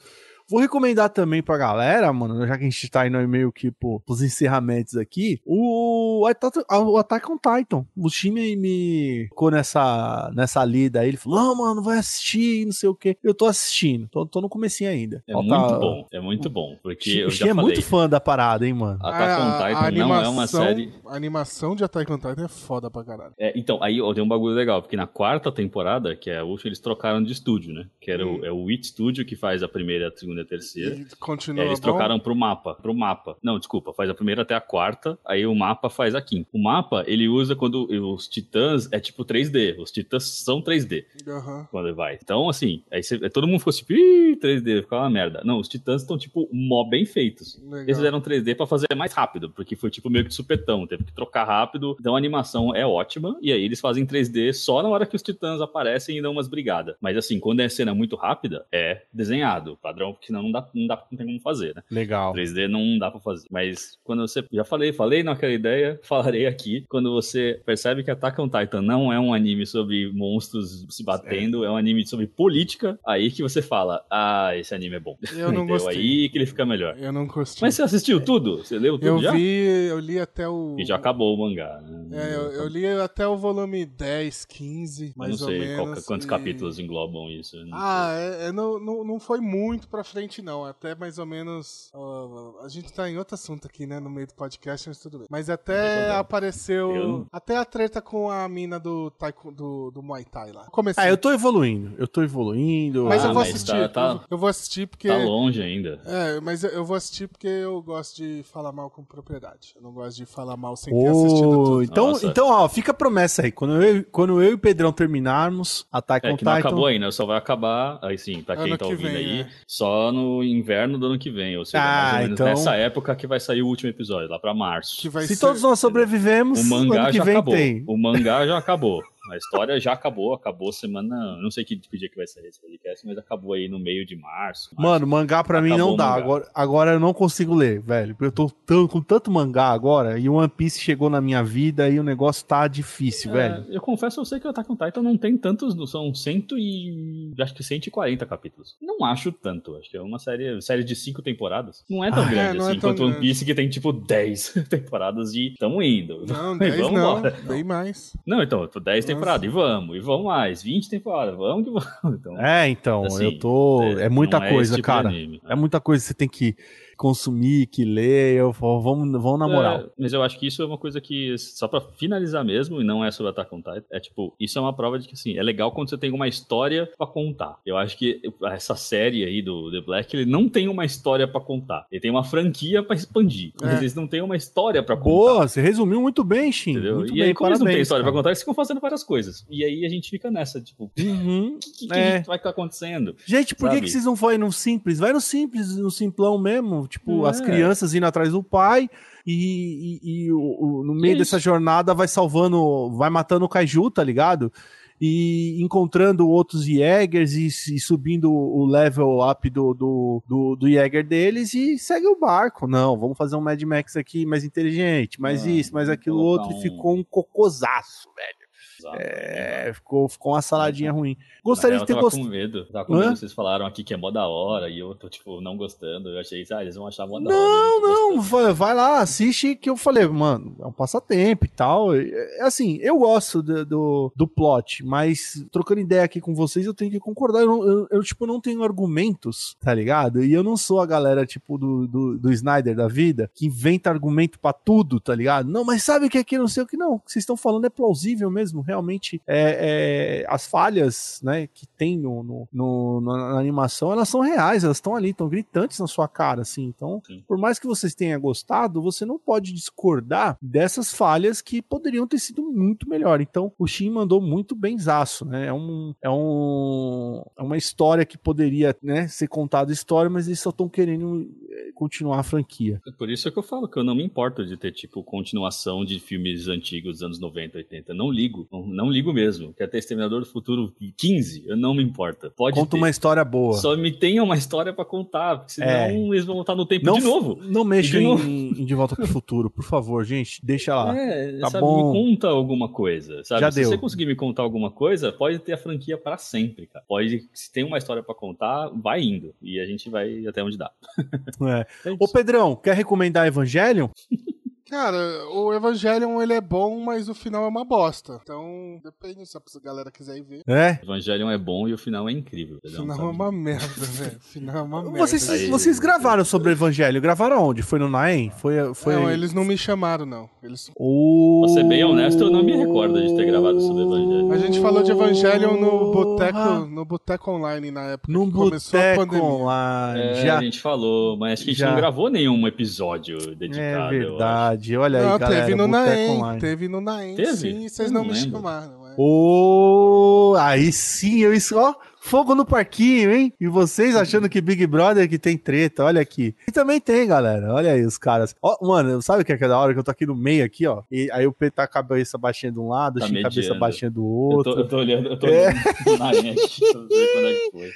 Vou recomendar também pra galera, mano, já que a gente tá indo aí meio que pro, pros encerramentos aqui, o, Attack- o Attack on Titan. O time me ficou nessa, nessa lida aí, ele falou, não, mano, vai assistir, não sei o quê. Eu tô assistindo, tô, tô no comecinho ainda. É Falta- muito bom, é muito bom. Porque Shin- eu já é falei, muito fã da parada, hein, mano. Attack on A- a Titan não é uma série... A animação de Attack on Titan é foda pra caralho. É, então, aí ó, tem um bagulho legal, porque na quarta temporada, que é a última, eles trocaram de estúdio, né? Que era Hum. o, é o Wit Studio que faz a primeira, a segunda e a terceira. E continua É, eles bom. trocaram pro mapa, pro mapa. Não, desculpa, faz a primeira até a quarta, aí o mapa faz a quinta. O mapa, ele usa quando os titãs é tipo 3D, os titãs são 3D Aham. quando ele vai. Então, assim, aí você- aí todo mundo ficou tipo, ih, 3D, ficava uma merda. Não, os titãs estão tipo mó bem feitos. Legal. Eles fizeram 3D pra fazer mais rápido, porque foi tipo meio que de supetão, teve que trocar rápido. Então a animação é ótima, e aí eles fazem 3D só na hora que os titãs aparecem e dão umas brigadas. Mas assim, quando é cena muito rápida, é desenhado, padrão, porque senão não dá, não dá não tem como fazer, né? Legal. 3D não dá pra fazer. Mas quando você. Já falei, falei naquela ideia, falarei aqui. Quando você percebe que Attack on Titan não é um anime sobre monstros se batendo, é, um anime sobre política, aí que você fala: Ah, esse anime é bom. Eu não gostei. Aí que ele fica melhor. Eu não gostei. Mas você assistiu tudo? Você leu tudo eu já? vi, eu li até o. E já acabou o mangá. né? É, eu, eu li até o volume 10, 15, Eu mais não sei ou menos. qual- quantos e- capítulos englobam isso. eu não Ah, é, é, não, não, não foi muito pra frente, não. Até mais ou menos. ó, a gente tá em outro assunto aqui, né? No meio do podcast, mas tudo bem. Mas até apareceu. Eu- Até a treta com a mina do, taiko, do, do Muay Thai lá. Comecei. Ah, eu tô evoluindo. Eu tô evoluindo. Mas Ah, eu vou mas assistir. tá- tá- eu, vou assistir porque. Tá longe ainda. É, mas eu- vou assistir porque eu gosto de falar mal com propriedade. Eu não gosto de falar mal sem ter assistido tudo. então, Nossa. então, ó, fica a promessa aí. Quando eu, quando eu e o Pedrão terminarmos Attack É on que não Titan. acabou ainda, só vai acabar, aí sim, pra quem Ano tá que ouvindo vem, aí, é. só no inverno do ano que vem, ou seja, Ah, mais ou menos então- nessa época que vai sair o último episódio, lá pra março. Que vai Se ser- todos nós sobrevivemos, O mangá ano que já vem acabou. tem. O mangá já acabou. A história já acabou, acabou semana. Não sei que, que dia que vai sair esse podcast, mas acabou aí no meio de março. março. Mano, mangá pra mim Acabou não o dá. Agora, agora eu não consigo ler, velho. Eu tô tão- com tanto mangá agora e o One Piece chegou na minha vida e o negócio tá difícil, É, velho. eu confesso, eu sei que o Attack on Titan não tem tantos, não são cento e... acho que 140 capítulos. Não acho tanto, acho que é uma série, série de cinco temporadas. Não é tão Ah, grande é, não é assim, tão quanto One grande. Piece que tem tipo 10 temporadas e tamo indo. Não, E 10 vamos não. embora. Bem mais. Não, então, 10 Nossa. Temporadas e vamos, e vamos mais, 20 temporadas, vamos que vamos. Então, É, então, Assim, eu tô. é, É, muita é coisa, tipo de cara. anime. É muita coisa que você tem que consumir, que ler. Eu, falo, vamos, vamos na moral. É, mas eu acho que isso é uma coisa que, só pra finalizar mesmo, e não é sobre Attack on Titan, é tipo, isso é uma prova de que, assim, é legal quando você tem uma história pra contar. Eu acho que essa série aí do The Black, ele não tem uma história pra contar. Ele tem uma franquia pra expandir. É. Mas eles não têm uma história pra contar. Boa, você resumiu muito bem, Shin. Entendeu? Muito e bem, aí, como eles não têm parabéns, história pra cara. contar, eles ficam fazendo várias coisas. E aí a gente fica nessa, tipo, o Uhum. que, que, que É. vai estar acontecendo? Gente, por que, Sabe? que vocês não vão no simples? Vai no simples, no simplão mesmo. Tipo, É. as crianças indo atrás do pai e, e- e o- o- no meio é dessa isso. jornada vai salvando, vai matando o Kaiju, tá ligado? E encontrando outros Jägers e, e subindo o level up do, do, do, do Jäger deles e segue o barco. Não, vamos fazer um Mad Max aqui mais inteligente, mais Ah, isso, mais aquilo outro, e um- ficou um cocosaço, velho. Exato. É, ficou, ficou uma saladinha ruim. Gostaria de ter real, eu tava gostado. com medo. Tava com medo. Vocês falaram aqui que é mó da hora e eu tô, tipo, não gostando. Eu achei, ah, eles vão achar mó da hora. Não, tô não, gostando. vai, vai lá, assiste que eu falei, mano, é um passatempo e tal. É, é assim, eu gosto do, do, do plot, mas trocando ideia aqui com vocês, eu tenho que concordar. Eu, não- eu, eu, tipo, não tenho argumentos, tá ligado? E eu não sou a galera, tipo, do, do, do Snyder da vida, que inventa argumento pra tudo, tá ligado? Não, mas sabe que aqui não sei o que não. O que vocês estão falando é plausível mesmo. Realmente, é, é, as falhas, né, que tem no, no, no- na animação, elas são reais, elas estão ali, estão gritantes na sua cara, assim. Então, Sim. por mais que vocês tenham gostado, você não pode discordar dessas falhas que poderiam ter sido muito melhor. Então, o Shin mandou muito benzaço, né? É, um, é, um, é uma história que poderia né, ser contada história, mas eles só estão querendo eh, continuar a franquia. Por isso é que eu falo que eu não me importo de ter, tipo, continuação de filmes antigos dos anos 90, 80. Não ligo. Não, não ligo mesmo. Quer ter Exterminador do Futuro 15? Eu não me importa. Pode Conta ter. uma história boa. Só me tenha uma história pra contar, porque senão É. eles vão voltar no tempo Não, de novo. não mexa De em, De Volta pro Futuro, por favor, gente. Deixa lá. É, tá sabe, bom. me conta alguma coisa, sabe? Já se deu. você conseguir me contar alguma coisa, pode ter a franquia pra sempre, cara. Pode, se tem uma história pra contar, vai indo. E a gente vai até onde dá. É. É. Ô, Pedrão, quer recomendar Evangelion? Cara, o Evangelion ele é bom, mas o final é uma bosta. Então, depende se a galera quiser ir ver. É. Evangelion é bom e o final é incrível. O final é uma merda, velho. O final é uma merda. Vocês, Aí- vocês gravaram sobre o Evangelho? Gravaram onde? Foi no Naem? Foi, foi... Não, eles não me chamaram, não. Eles... O... Pra ser bem honesto, eu não me recordo de ter gravado sobre Evangelho. A gente falou de Evangelion no boteco, no boteco online na época No a boteco pandemia. É, online. a Já... gente falou, mas acho que a gente Já. não gravou nenhum episódio É dedicado. eu acho. Verdade. Olha aí, Não, galera. teve no Naem, teve no Naem, Teve? sim, e vocês Eu não, não me lembro. chamaram. É. Ô, aí sim, eu isso, ó, fogo no parquinho, hein? E vocês achando que Big Brother que tem treta, olha aqui. E também tem, galera. Olha aí os caras. Ó, mano, sabe o que é da hora que eu tô aqui no meio aqui, ó? E aí o Pedro tá com a cabeça baixinha de um lado, Tá o Chico cabeça baixinha do Eu outro. tô, eu tô olhando, eu tô É. olhando na aqui pra ver quando é que foi.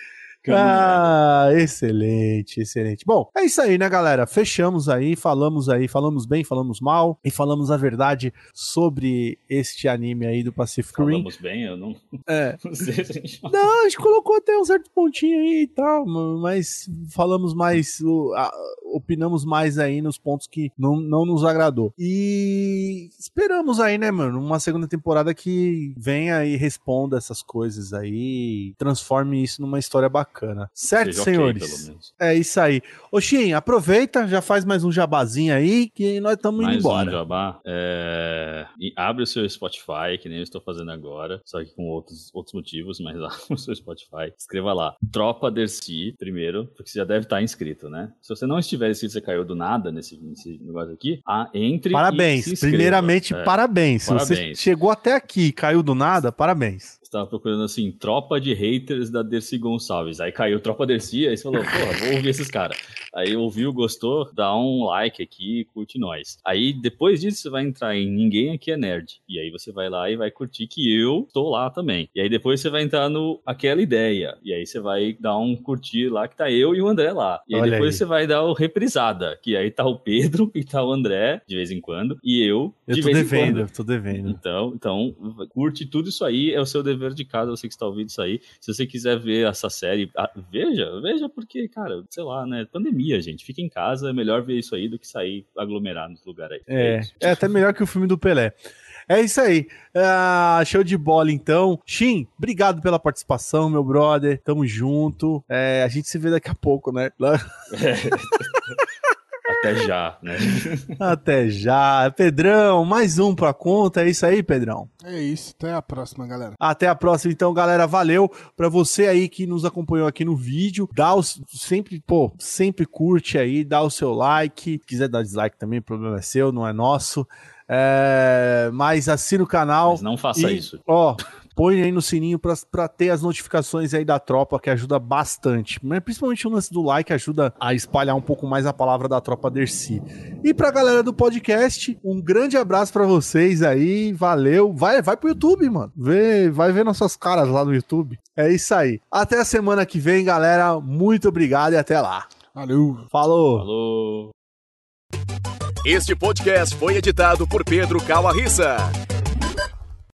Ah, excelente, excelente. Bom, é isso aí, né, galera? Fechamos aí, falamos aí, falamos bem, falamos mal e falamos a verdade sobre este anime aí do Pacific Rim. Falamos bem, eu não, É. não sei se a gente. Não, a gente colocou até um certo pontinho aí e tal, mas falamos mais, opinamos mais aí nos pontos que não, não nos agradou. E esperamos aí, né, mano, uma segunda temporada que venha e responda essas coisas aí, transforme isso numa história bacana. Certo, Seja senhores? menos. É isso aí. Oxin, aproveita, já faz mais um jabazinho aí que nós estamos indo embora. um jabá. É, abre o seu Spotify, que nem eu estou fazendo agora, só que com outros, outros motivos, mas abre o seu Spotify. Escreva lá, Tropa Dercy, primeiro, porque você já deve estar inscrito, né? Se você não estiver inscrito, você caiu do nada nesse, nesse negócio aqui, ah, entre Parabéns. Primeiramente, É. parabéns. Se você Parabéns. chegou até aqui e caiu do nada, parabéns. Estava procurando assim, tropa de haters da Dercy Gonçalves. Aí caiu tropa Dercy, aí você falou, porra, vou ouvir esses caras. Aí ouviu, gostou, dá um like aqui, curte nós. Aí depois disso você vai entrar em Ninguém Aqui é Nerd. E aí você vai lá e vai curtir que eu tô lá também. E aí depois você vai entrar no Aquela Ideia. E aí você vai dar um curtir lá que tá eu e o André lá. E aí Olha depois aí. você vai dar o Reprisada, que aí tá o Pedro e tá o André, de vez em quando, e eu, Eu de tô vez devendo, em quando. eu tô devendo. Então, então, curte tudo isso aí, é o seu dever de casa, você que está ouvindo isso aí. Se você quiser ver essa série, ah, veja, veja, porque, cara, sei lá, né? Pandemia, gente. Fica em casa, é melhor ver isso aí do que sair aglomerar nos lugares aí. É, isso. é até melhor que o filme do Pelé. É isso aí. Ah, show de bola, então. Shin, obrigado pela participação, meu brother. Tamo junto. É, a gente se vê daqui a pouco, né? Até já, né? Até já. Pedrão, mais um pra conta. É isso aí, Pedrão. É isso, até a próxima, galera. Até a próxima, então, galera. Valeu pra você aí que nos acompanhou aqui no vídeo. Dá o sempre, pô, sempre curte aí, dá o seu like. Se quiser dar dislike também, o problema é seu, não é nosso. É, mas assina o canal. Mas não faça E, isso. Ó, põe aí no sininho pra, pra ter as notificações aí da tropa, que ajuda bastante. Mas principalmente o lance do like ajuda a espalhar um pouco mais a palavra da tropa Dercy. E pra galera do podcast, um grande abraço pra vocês aí. Valeu. Vai, vai pro YouTube, mano. Vê, vai ver nossas caras lá no YouTube. É isso aí. Até a semana que vem, galera. Muito obrigado e até lá. Valeu! Falou. Falou! Este podcast foi editado por Pedro Calarissa.